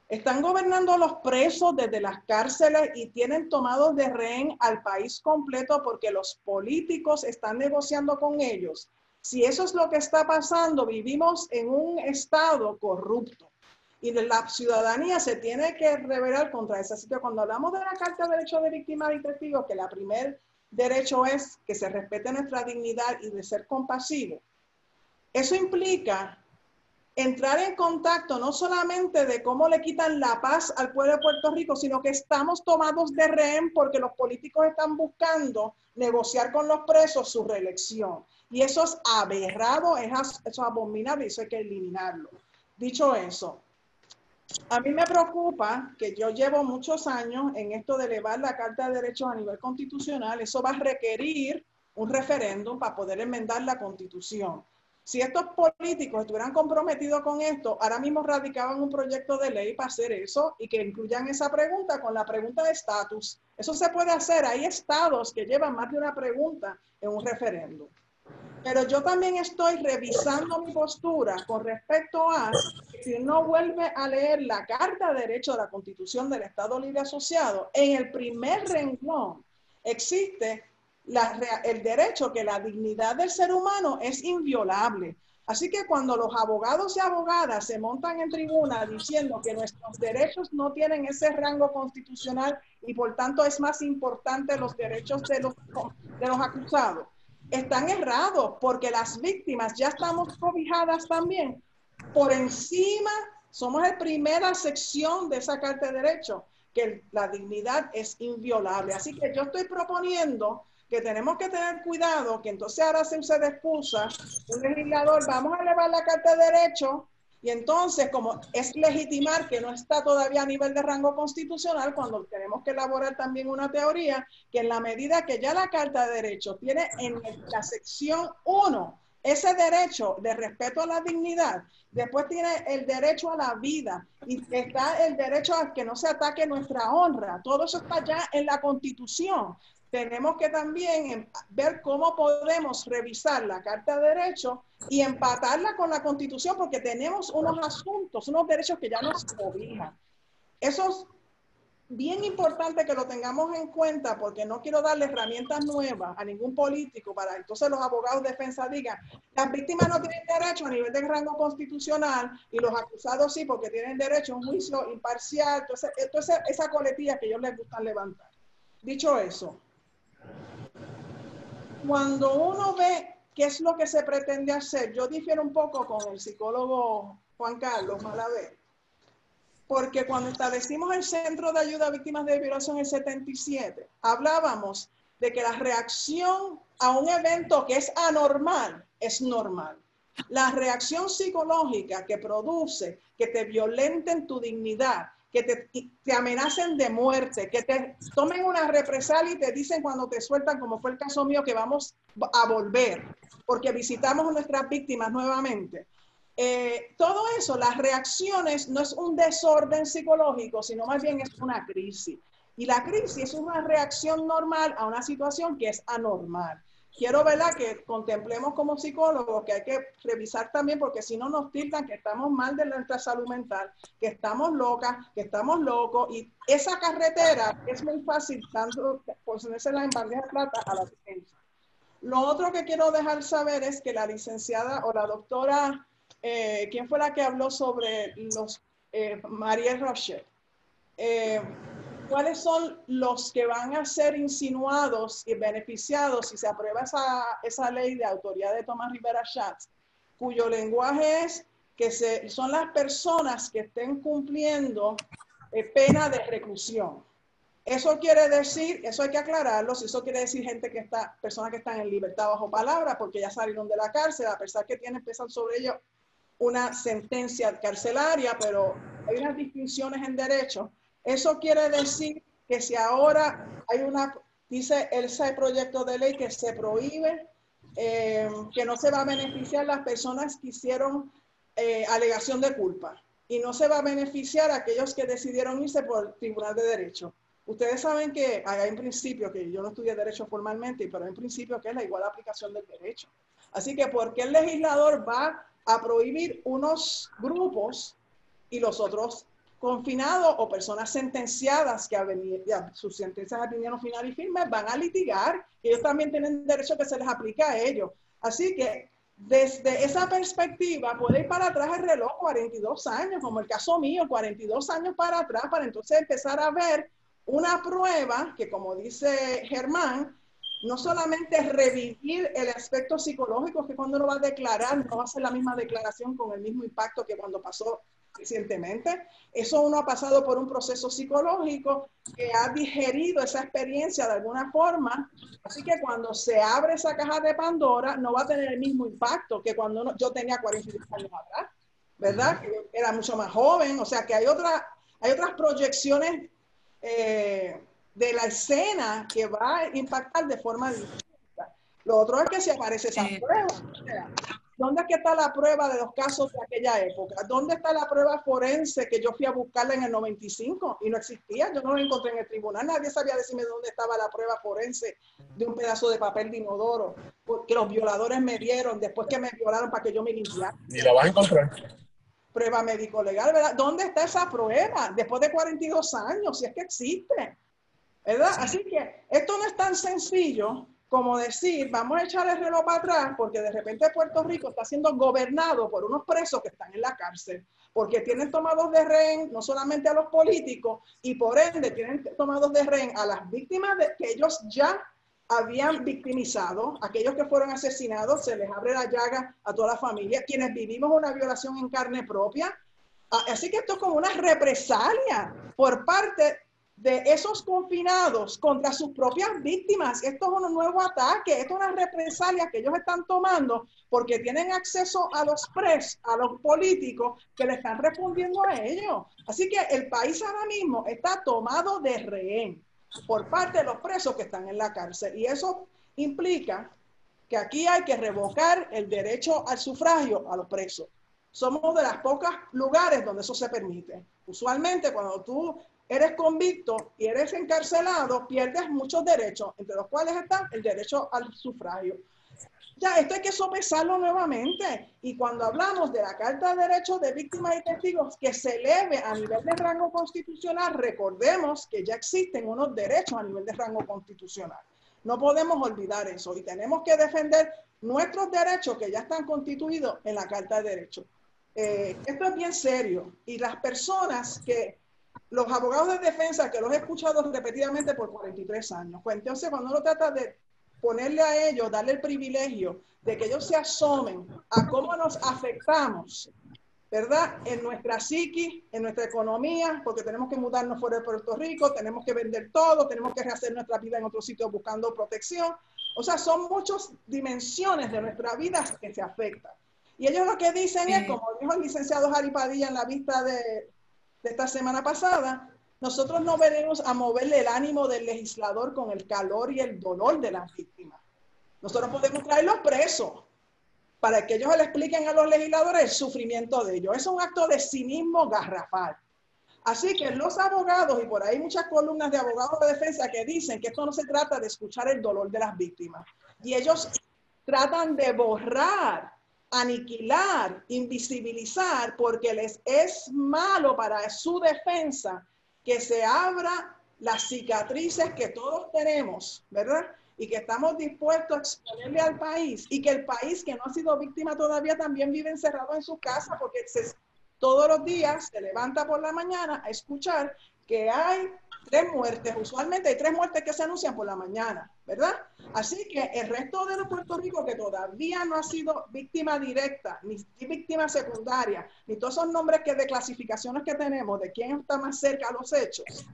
Están gobernando a los presos desde las cárceles y tienen tomados de rehén al país completo porque los políticos están negociando con ellos. Si eso es lo que está pasando, vivimos en un estado corrupto y la ciudadanía se tiene que revelar contra esa situación. Cuando hablamos de la Carta de Derechos de Víctimas y Testigos, que la primer derecho es que se respete nuestra dignidad y de ser compasivo. Eso implica entrar en contacto no solamente de cómo le quitan la paz al pueblo de Puerto Rico, sino que estamos tomados de rehén porque los políticos están buscando negociar con los presos su reelección. Y eso es aberrado, es, eso es abominable y eso hay que eliminarlo. Dicho eso, a mí me preocupa que yo llevo muchos años en esto de elevar la Carta de Derechos a nivel constitucional. Eso va a requerir un referéndum para poder enmendar la constitución. Si estos políticos estuvieran comprometidos con esto, ahora mismo radicaban un proyecto de ley para hacer eso y que incluyan esa pregunta con la pregunta de estatus. Eso se puede hacer. Hay estados que llevan más de una pregunta en un referéndum. Pero yo también estoy revisando mi postura con respecto a si no vuelve a leer la Carta de Derecho de la Constitución del Estado Libre Asociado, en el primer renglón existe el derecho que la dignidad del ser humano es inviolable. Así que cuando los abogados y abogadas se montan en tribuna diciendo que nuestros derechos no tienen ese rango constitucional y por tanto es más importante los derechos de los, de los acusados, están errados porque las víctimas ya estamos cobijadas también. Por encima, somos la primera sección de esa Carta de Derechos, que la dignidad es inviolable. Así que yo estoy proponiendo que tenemos que tener cuidado, que entonces ahora se use de excusa un legislador, vamos a elevar la Carta de Derechos y entonces, como es legitimar que no está todavía a nivel de rango constitucional, cuando tenemos que elaborar también una teoría, que en la medida que ya la Carta de Derechos tiene en la sección 1 ese derecho de respeto a la dignidad, después tiene el derecho a la vida y está el derecho a que no se ataque nuestra honra. Todo eso está ya en la Constitución tenemos que también em, ver cómo podemos revisar la Carta de Derechos y empatarla con la Constitución, porque tenemos unos asuntos, unos derechos que ya nos obligan. Eso es bien importante que lo tengamos en cuenta, porque no quiero darle herramientas nuevas a ningún político para entonces los abogados de defensa digan, las víctimas no tienen derecho a nivel de rango constitucional y los acusados sí, porque tienen derecho a un juicio imparcial. Entonces, entonces esa coletilla que ellos les gusta levantar. Dicho eso, cuando uno ve qué es lo que se pretende hacer, yo difiero un poco con el psicólogo Juan Carlos Malavé, porque cuando establecimos el Centro de Ayuda a Víctimas de Violación en el 77, hablábamos de que la reacción a un evento que es anormal es normal. La reacción psicológica que produce que te violenten tu dignidad que te, amenacen de muerte, que te tomen una represalia y te dicen cuando te sueltan, como fue el caso mío, que vamos a volver, porque visitamos a nuestras víctimas nuevamente. Eh, todo eso, las reacciones, no es un desorden psicológico, sino más bien es una crisis. Y la crisis es una reacción normal a una situación que es anormal quiero ¿verdad? que contemplemos como psicólogos que hay que revisar también, porque si no nos tildan que estamos mal de nuestra salud mental, que estamos locas, que estamos locos, y esa carretera es muy fácil tanto ponerse en bandeja de plata a la defensa. Lo otro que quiero dejar saber es que la licenciada o la doctora, eh, ¿quién fue la que habló sobre los eh, María Rocher? Eh, ¿cuáles son los que van a ser insinuados y beneficiados si se aprueba esa, esa ley de autoridad de Tomás Rivera Schatz, cuyo lenguaje es que se, son las personas que estén cumpliendo eh, pena de reclusión? Eso quiere decir, eso hay que aclararlo, si eso quiere decir gente que está, personas que están en libertad bajo palabra porque ya salieron de la cárcel, a pesar que tienen, pesan sobre ellos una sentencia carcelaria, pero hay unas distinciones en derecho eso quiere decir que si ahora hay una, dice ese proyecto de ley que se prohíbe, eh, que no se va a beneficiar las personas que hicieron eh, alegación de culpa y no se va a beneficiar a aquellos que decidieron irse por el Tribunal de Derecho. Ustedes saben que hay un principio, que yo no estudié Derecho formalmente, pero hay un principio que es la igual aplicación del derecho. Así que, ¿por qué el legislador va a prohibir unos grupos y los otros confinados o personas sentenciadas que ya, sus sentencias vinieron final y firme van a litigar. Ellos también tienen derecho que se les aplique a ellos. Así que desde esa perspectiva puede ir para atrás el reloj 42 años, como el caso mío, 42 años para atrás, para entonces empezar a ver una prueba que, como dice Germán, no solamente revivir el aspecto psicológico, que cuando uno va a declarar, no va a ser la misma declaración con el mismo impacto que cuando pasó recientemente. Eso uno ha pasado por un proceso psicológico que ha digerido esa experiencia de alguna forma. Así que cuando se abre esa caja de Pandora, no va a tener el mismo impacto que cuando yo tenía 42 años atrás, ¿verdad? Que era mucho más joven. O sea que hay, otra, hay otras proyecciones eh, de la escena que va a impactar de forma distinta. Lo otro es que si aparece esa prueba. ¿Dónde es que está la prueba de los casos de aquella época? ¿Dónde está la prueba forense que yo fui a buscarla en el 95 y no existía? Yo no la encontré en el tribunal. Nadie sabía decirme dónde estaba la prueba forense de un pedazo de papel de inodoro que los violadores me dieron después que me violaron para que yo me limpiara. Ni la vas a encontrar. Prueba médico-legal, ¿verdad? ¿Dónde está esa prueba? Después de 42 años, si es que existe. ¿Verdad? Así que esto no es tan sencillo como decir, vamos a echar el reloj para atrás porque de repente Puerto Rico está siendo gobernado por unos presos que están en la cárcel, porque tienen tomados de rehén no solamente a los políticos y por ende tienen tomados de rehén a las víctimas de, que ellos ya habían victimizado, aquellos que fueron asesinados, se les abre la llaga a toda la familia, quienes vivimos una violación en carne propia. Así que esto es como una represalia por parte de esos confinados contra sus propias víctimas. Esto es un nuevo ataque, esto es una represalia que ellos están tomando porque tienen acceso a los presos, a los políticos que le están respondiendo a ellos. Así que el país ahora mismo está tomado de rehén por parte de los presos que están en la cárcel. Y eso implica que aquí hay que revocar el derecho al sufragio a los presos. Somos de las pocas lugares donde eso se permite. Usualmente cuando tú eres convicto y eres encarcelado, pierdes muchos derechos, entre los cuales está el derecho al sufragio. Ya, esto hay que sopesarlo nuevamente. Y cuando hablamos de la Carta de Derechos de Víctimas y Testigos que se eleve a nivel de rango constitucional, recordemos que ya existen unos derechos a nivel de rango constitucional. No podemos olvidar eso y tenemos que defender nuestros derechos que ya están constituidos en la Carta de Derechos. Eh, esto es bien serio y las personas que los abogados de defensa, que los he escuchado repetidamente por 43 años, pues entonces cuando uno trata de ponerle a ellos, darle el privilegio de que ellos se asomen a cómo nos afectamos, ¿verdad? En nuestra psiqui, en nuestra economía, porque tenemos que mudarnos fuera de Puerto Rico, tenemos que vender todo, tenemos que rehacer nuestra vida en otro sitio buscando protección. O sea, son muchas dimensiones de nuestra vida que se afectan. Y ellos lo que dicen es, como dijo el licenciado Jari Padilla en la vista de, de esta semana pasada, nosotros no venimos a moverle el ánimo del legislador con el calor y el dolor de las víctimas. Nosotros podemos traerlos presos para que ellos le expliquen a los legisladores el sufrimiento de ellos. Es un acto de cinismo garrafal. Así que los abogados, y por ahí muchas columnas de abogados de defensa que dicen que esto no se trata de escuchar el dolor de las víctimas. Y ellos tratan de borrar, aniquilar, invisibilizar, porque les es malo para su defensa que se abra las cicatrices que todos tenemos, ¿verdad? Y que estamos dispuestos a exponerle al país y que el país que no ha sido víctima todavía también vive encerrado en su casa porque todos los días se levanta por la mañana a escuchar que hay tres muertes, usualmente hay tres muertes que se anuncian por la mañana, ¿verdad? Así que el resto de Puerto Rico que todavía no ha sido víctima directa, ni víctima secundaria, ni todos esos nombres que de clasificaciones que tenemos, de quién está más cerca a los hechos,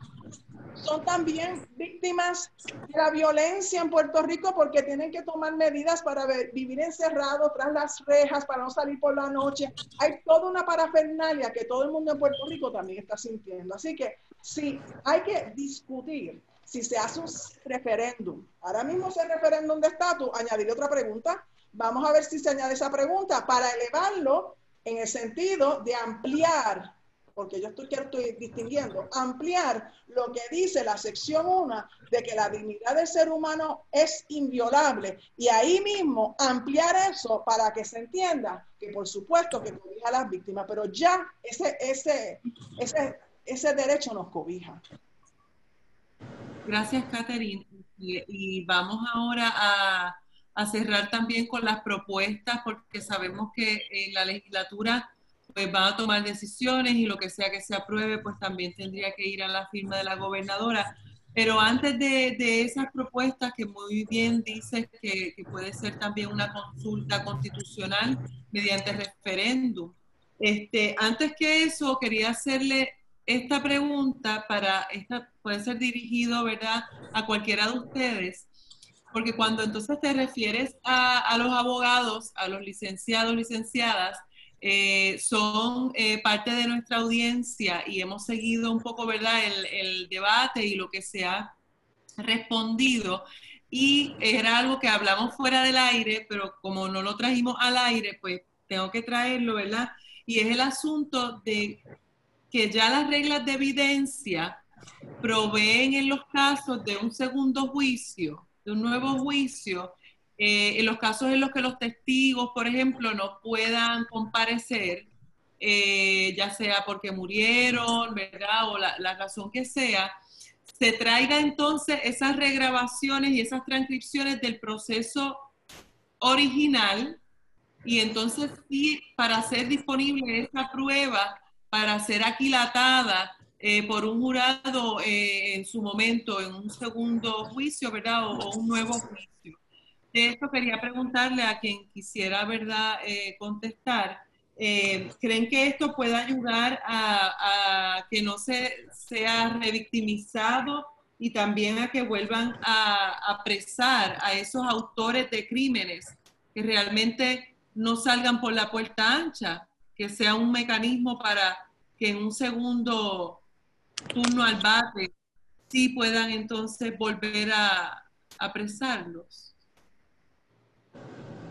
son también víctimas de la violencia en Puerto Rico porque tienen que tomar medidas para vivir encerrados tras las rejas, para no salir por la noche. Hay toda una parafernalia que todo el mundo en Puerto Rico también está sintiendo. Así que sí, hay que discutir si se hace un referéndum. Ahora mismo ese referéndum de estatus, añadiré otra pregunta. Vamos a ver si se añade esa pregunta para elevarlo en el sentido de ampliar porque yo estoy, estoy distinguiendo, ampliar lo que dice la sección 1 de que la dignidad del ser humano es inviolable y ahí mismo ampliar eso para que se entienda que por supuesto que cobija a las víctimas, pero ya ese, ese, ese, ese derecho nos cobija. Gracias, Catherine. Y, vamos ahora a, cerrar también con las propuestas, porque sabemos que en la legislatura pues van a tomar decisiones y lo que sea que se apruebe, pues también tendría que ir a la firma de la gobernadora. Pero antes de, esas propuestas, que muy bien dices que, que, puede ser también una consulta constitucional mediante referéndum, este, antes que eso, quería hacerle esta pregunta para, esta puede ser dirigido, ¿verdad?, a cualquiera de ustedes, porque cuando entonces te refieres a, a los abogados, a los licenciados, licenciadas, eh, son eh, parte de nuestra audiencia y hemos seguido un poco, ¿verdad?, el, debate y lo que se ha respondido. Y era algo que hablamos fuera del aire, pero como no lo trajimos al aire, pues tengo que traerlo, ¿verdad? Y es el asunto de que ya las reglas de evidencia proveen en los casos de un segundo juicio, de un nuevo juicio, eh, en los casos en los que los testigos, por ejemplo, no puedan comparecer, eh, ya sea porque murieron, ¿verdad? O la, la, razón que sea, se traiga entonces esas regrabaciones y esas transcripciones del proceso original y entonces sí, para ser disponible esa prueba, para ser aquilatada eh, por un jurado en su momento, en un segundo juicio, ¿verdad? o un nuevo juicio. De esto quería preguntarle a quien quisiera, ¿verdad?, eh, contestar. Eh, ¿Creen que esto pueda ayudar a, que no se sea revictimizado y también a que vuelvan a apresar a esos autores de crímenes que realmente no salgan por la puerta ancha, que sea un mecanismo para que en un segundo turno al bate sí puedan entonces volver a apresarlos?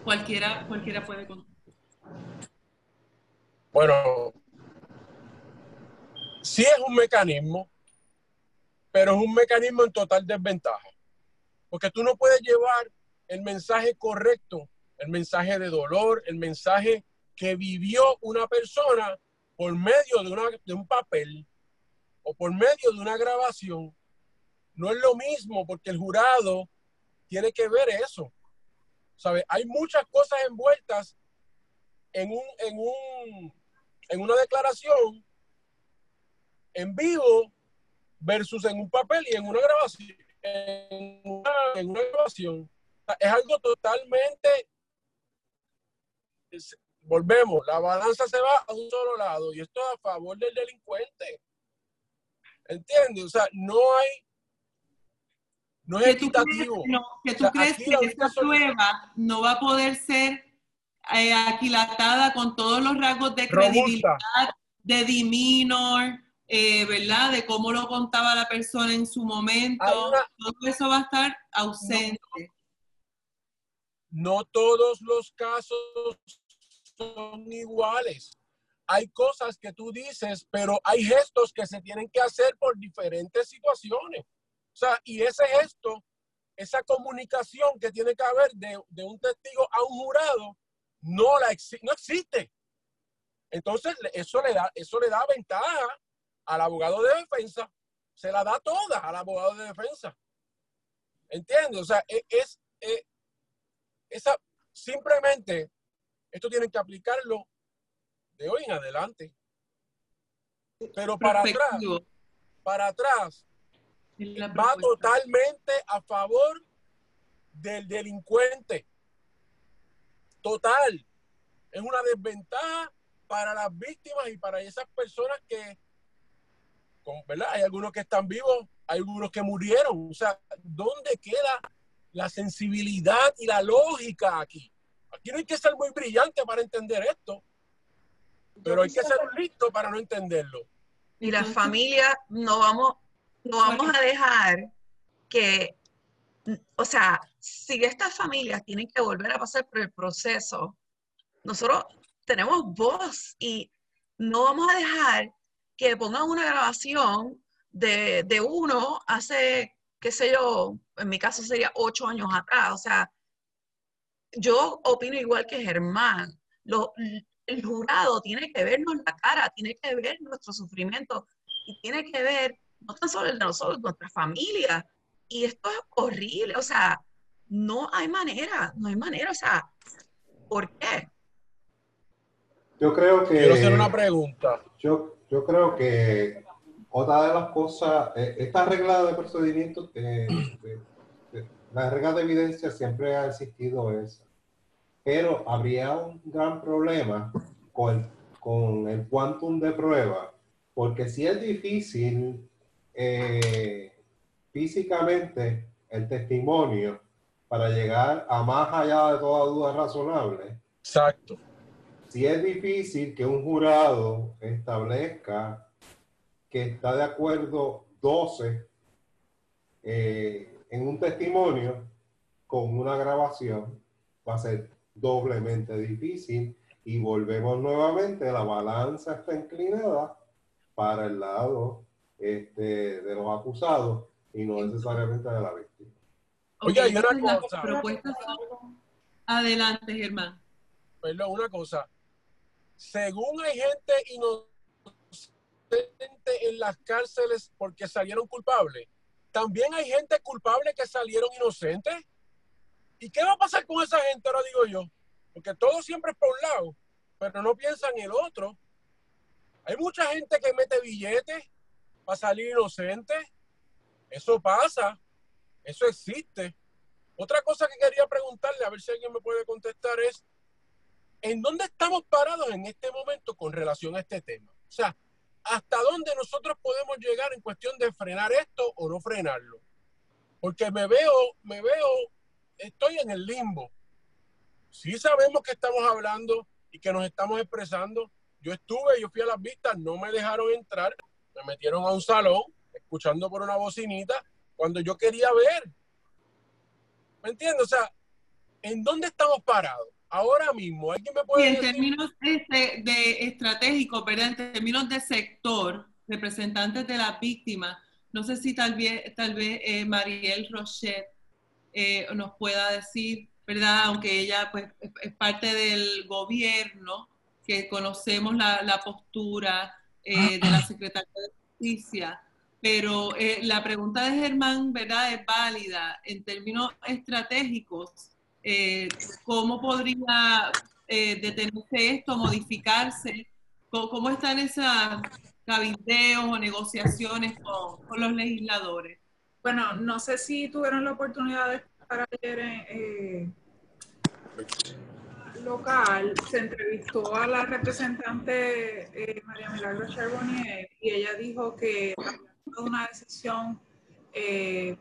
Cualquiera, cualquiera puede contestar. Bueno, sí es un mecanismo, pero es un mecanismo en total desventaja. Porque tú no puedes llevar el mensaje correcto, el mensaje de dolor, el mensaje que vivió una persona por medio de, una, de un papel o por medio de una grabación. No es lo mismo porque el jurado tiene que ver eso. Hay muchas cosas envueltas en, un, en, un, en una declaración en vivo versus en un papel y en una grabación. En una, en una grabación. Es algo totalmente... volvemos, la balanza se va a un solo lado y esto a favor del delincuente. ¿Entiendes? O sea, no hay no es equitativo. que tú crees que esta prueba no va a poder ser eh, aquilatada con todos los rasgos de credibilidad, de demeanor, eh, ¿verdad? De cómo lo contaba la persona en su momento. Todo eso va a estar ausente. no todos los casos son iguales hay cosas que tú dices, pero hay gestos que se tienen que hacer por diferentes situaciones. O sea, y ese gesto, esa comunicación que tiene que haber de, un testigo a un jurado, no, la no existe. Entonces, eso le, da, eso le da ventaja al abogado de defensa, se la da toda al abogado de defensa. ¿Entiendes? O sea, e, es, es, e, esa, simplemente, esto tienen que aplicarlo de hoy en adelante. Pero para atrás, para atrás, va totalmente a favor del delincuente. Total. Es una desventaja para las víctimas y para esas personas que, ¿verdad? Hay algunos que están vivos, hay algunos que murieron. O sea, ¿dónde queda la sensibilidad y la lógica aquí? Aquí no hay que ser muy brillante para entender esto. Pero hay que ser listo para no entenderlo. Y las familias no vamos, no vamos a dejar que, o sea, si estas familias tienen que volver a pasar por el proceso, nosotros tenemos voz y no vamos a dejar que pongan una grabación de, de uno hace, qué sé yo, en mi caso sería ocho años atrás. O sea, yo opino igual que Germán. Lo, el jurado tiene que vernos la cara, tiene que ver nuestro sufrimiento y tiene que ver no tan solo el de nosotros, nuestra familia. Y esto es horrible, o sea, no hay manera, no hay manera, o sea, ¿por qué? Yo creo que... Quiero hacer una pregunta. Yo, yo creo que otra de las cosas, eh, esta regla de procedimiento, eh, la regla de evidencia siempre ha existido esa pero habría un gran problema con el, con el quantum de prueba, porque si es difícil eh, físicamente el testimonio para llegar a más allá de toda duda razonable. Exacto. Si es difícil que un jurado establezca que está de acuerdo 12 eh, en un testimonio con una grabación, va a ser doblemente difícil y volvemos nuevamente, la balanza está inclinada para el lado este, de los acusados y no necesariamente de la víctima. Oye, hay una cosa. Adelante, Germán. Perdón, una cosa. Según hay gente inocente en las cárceles porque salieron culpables, también hay gente culpable que salieron inocentes. ¿Y qué va a pasar con esa gente? Ahora digo yo. Porque todo siempre es por un lado, pero no piensan en el otro. Hay mucha gente que mete billetes para salir inocente. Eso pasa. Eso existe. Otra cosa que quería preguntarle, a ver si alguien me puede contestar, es, ¿en dónde estamos parados en este momento con relación a este tema? O sea, ¿hasta dónde nosotros podemos llegar en cuestión de frenar esto o no frenarlo? Porque me veo, me veo estoy en el limbo. Sí sabemos que estamos hablando y que nos estamos expresando. Yo estuve, yo fui a las vistas, no me dejaron entrar, me metieron a un salón, escuchando por una bocinita, cuando yo quería ver. ¿Me entiendes? O sea, ¿en dónde estamos parados? Ahora mismo, ¿alguien me puede y en términos este, de estratégicos, ¿verdad? En términos de sector, representantes de las víctimas, no sé si tal vez, tal vez eh, Mariel Rochet eh, nos pueda decir, ¿verdad? Aunque ella pues, es parte del gobierno, que conocemos la, postura eh, de la Secretaría de Justicia, pero eh, la pregunta de Germán, ¿verdad? Es válida en términos estratégicos. ¿Cómo podría detenerse esto, modificarse? ¿Cómo, están esas cabildeos o negociaciones con los legisladores? Bueno, no sé si tuvieron la oportunidad de estar ayer en eh, local, se entrevistó a la representante eh, María Milagro Charbonnier y ella dijo que una decisión eh,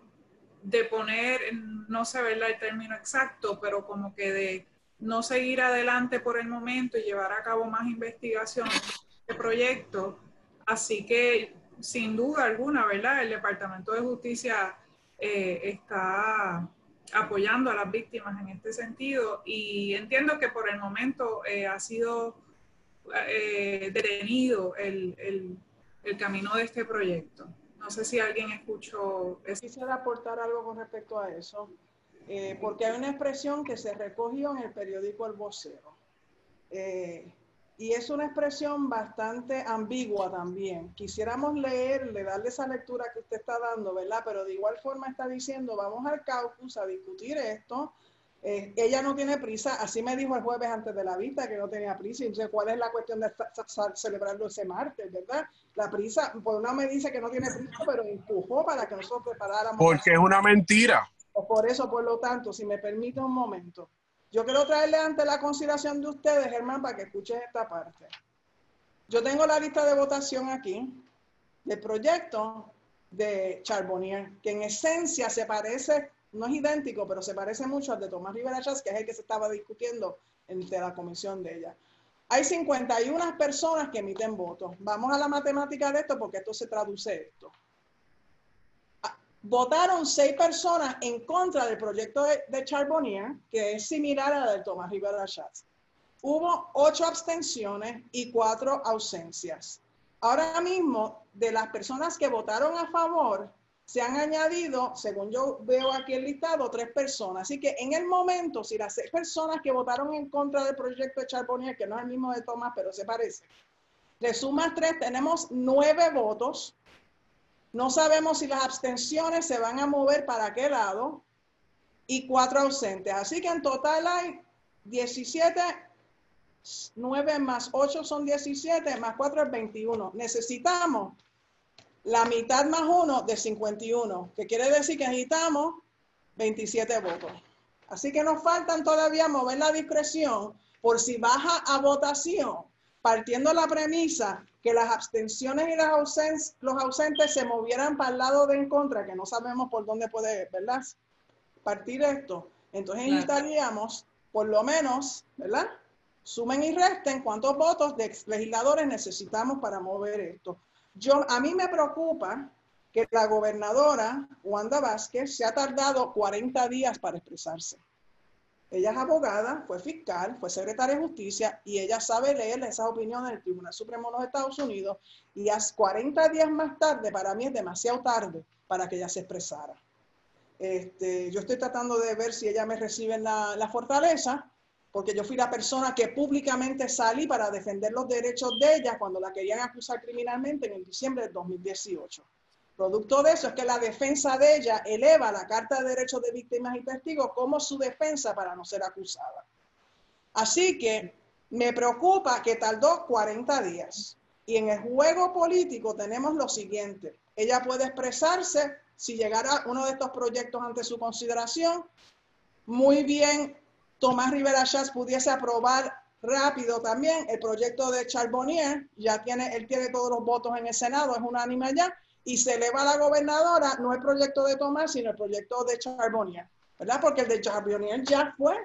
de poner, no sé verla el término exacto, pero como que de no seguir adelante por el momento y llevar a cabo más investigación de proyecto. Así que sin duda alguna, ¿verdad? El Departamento de Justicia eh, está apoyando a las víctimas en este sentido y entiendo que por el momento eh, ha sido eh, detenido el, el, el, camino de este proyecto. No sé si alguien escuchó. Quisiera aportar algo con respecto a eso, eh, porque hay una expresión que se recogió en el periódico El Vocero. y es una expresión bastante ambigua también. Quisiéramos leerle, darle esa lectura que usted está dando, ¿verdad? Pero de igual forma está diciendo, vamos al caucus a discutir esto, eh, ella no tiene prisa, así me dijo el jueves antes de la vista que no tenía prisa. Entonces, ¿cuál es la cuestión de celebrarlo ese martes, verdad? La prisa, por una me dice que no tiene prisa, pero empujó para que nosotros preparáramos. Porque es una mentira. O por eso, por lo tanto, si me permite un momento, yo quiero traerle ante la consideración de ustedes, Germán, para que escuchen esta parte. Yo tengo la lista de votación aquí del proyecto de Charbonnier, que en esencia se parece no es idéntico, pero se parece mucho al de Tomás Rivera Chávez, que es el que se estaba discutiendo en la comisión de ella. Hay 51 personas que emiten votos. Vamos a la matemática de esto porque esto se traduce esto. Ah, votaron seis personas en contra del proyecto de, Charbonnier, que es similar al de Tomás Rivera Chávez. Hubo ocho abstenciones y cuatro ausencias. Ahora mismo, de las personas que votaron a favor, se han añadido, según yo veo aquí el listado, tres personas. Así que en el momento, si las seis personas que votaron en contra del proyecto de Charbonnier, que no es el mismo de Tomás, pero se parece, le sumas tres, tenemos nueve votos. No sabemos si las abstenciones se van a mover para qué lado y cuatro ausentes. Así que en total hay 17, 9 más 8 son 17, más 4 es 21. Necesitamos la mitad más uno de 51, que quiere decir que necesitamos 27 votos. Así que nos faltan todavía mover la discreción por si baja a votación, partiendo la premisa que las abstenciones y las los ausentes se movieran para el lado de en contra, que no sabemos por dónde puede, ¿verdad? Partir esto. Entonces necesitaríamos, por lo menos, ¿verdad? Sumen y resten cuántos votos de legisladores necesitamos para mover esto. Yo, a mí me preocupa que la gobernadora Wanda Vázquez se ha tardado 40 días para expresarse. Ella es abogada, fue fiscal, fue secretaria de justicia y ella sabe leer esas opiniones del Tribunal Supremo de los Estados Unidos y a 40 días más tarde, para mí es demasiado tarde para que ella se expresara. Este, yo estoy tratando de ver si ella me recibe en la, la fortaleza, porque yo fui la persona que públicamente salí para defender los derechos de ella cuando la querían acusar criminalmente en el diciembre del 2018. Producto de eso es que la defensa de ella eleva la Carta de Derechos de Víctimas y Testigos como su defensa para no ser acusada. Así que me preocupa que tardó 40 días. Y en el juego político tenemos lo siguiente. Ella puede expresarse si llegara uno de estos proyectos ante su consideración, muy bien Tomás Rivera Chávez pudiese aprobar rápido también el proyecto de Charbonnier, ya tiene, él tiene todos los votos en el Senado, es unánime ya, y se eleva a la gobernadora, no el proyecto de Tomás, sino el proyecto de Charbonnier, ¿verdad? Porque el de Charbonnier ya fue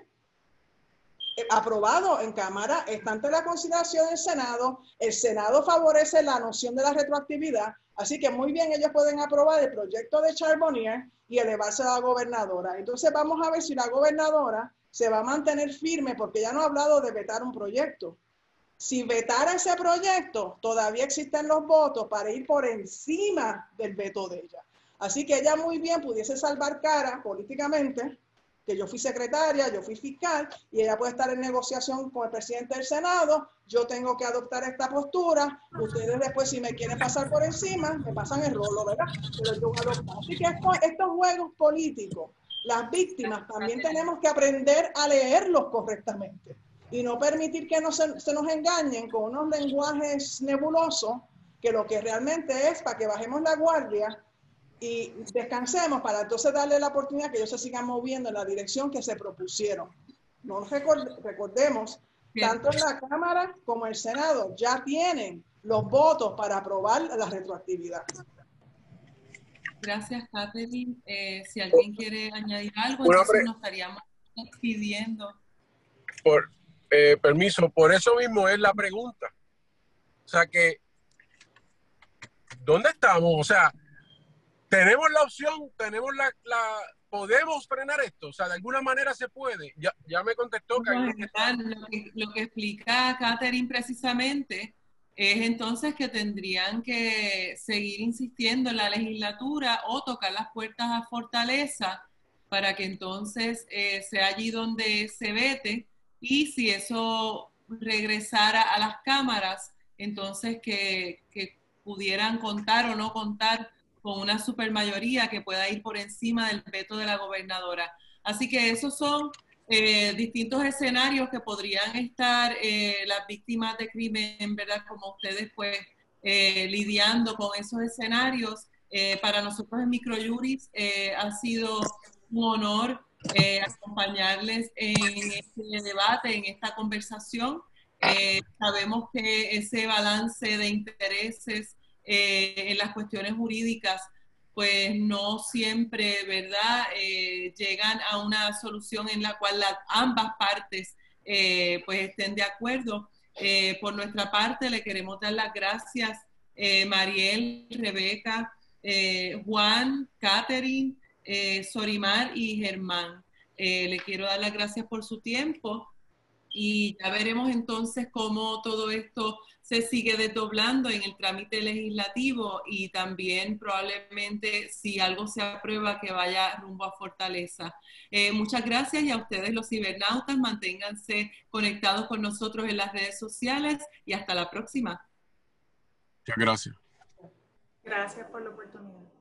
eh, aprobado en Cámara, está ante la consideración del Senado, el Senado favorece la noción de la retroactividad, así que muy bien ellos pueden aprobar el proyecto de Charbonnier y elevarse a la gobernadora. Entonces vamos a ver si la gobernadora se va a mantener firme porque ya no ha hablado de vetar un proyecto. Si vetara ese proyecto, todavía existen los votos para ir por encima del veto de ella. Así que ella muy bien pudiese salvar cara políticamente, que yo fui secretaria, yo fui fiscal, y ella puede estar en negociación con el presidente del Senado, yo tengo que adoptar esta postura, ustedes después si me quieren pasar por encima, me pasan el rolo, ¿verdad? Pero yo Así que estos juegos políticos las víctimas también tenemos que aprender a leerlos correctamente y no permitir que no se, nos engañen con unos lenguajes nebulosos que lo que realmente es para que bajemos la guardia y descansemos para entonces darle la oportunidad que ellos se sigan moviendo en la dirección que se propusieron. No recordemos, tanto en la Cámara como el Senado ya tienen los votos para aprobar la retroactividad. Gracias, Catherine. Eh, si alguien quiere añadir algo, entonces nos estaríamos pidiendo. Por eh, permiso, por eso mismo es la pregunta. O sea que ¿dónde estamos? O sea, tenemos la opción, tenemos la, la podemos frenar esto, o sea, de alguna manera se puede. Ya, ya me contestó que, lo, que lo que explica Catherine precisamente es entonces que tendrían que seguir insistiendo en la legislatura o tocar las puertas a Fortaleza para que entonces eh, sea allí donde se vete y si eso regresara a las cámaras, entonces que, que pudieran contar o no contar con una supermayoría que pueda ir por encima del veto de la gobernadora. Así que esos son eh, distintos escenarios que podrían estar eh, las víctimas de crimen, ¿verdad? Como ustedes pues eh, lidiando con esos escenarios. para nosotros en Microjuris ha sido un honor acompañarles en este debate, en esta conversación. sabemos que ese balance de intereses en las cuestiones jurídicas pues no siempre, ¿verdad?, eh, llegan a una solución en la cual ambas partes eh, pues estén de acuerdo. Eh, por nuestra parte, le queremos dar las gracias, Mariel, Rebeca, Juan, Catherine, Sorimar y Germán. le quiero dar las gracias por su tiempo y ya veremos entonces cómo todo esto se sigue desdoblando en el trámite legislativo y también probablemente si algo se aprueba que vaya rumbo a Fortaleza. Eh, muchas gracias y a ustedes los cibernautas, manténganse conectados con nosotros en las redes sociales y hasta la próxima. Muchas gracias. Gracias por la oportunidad.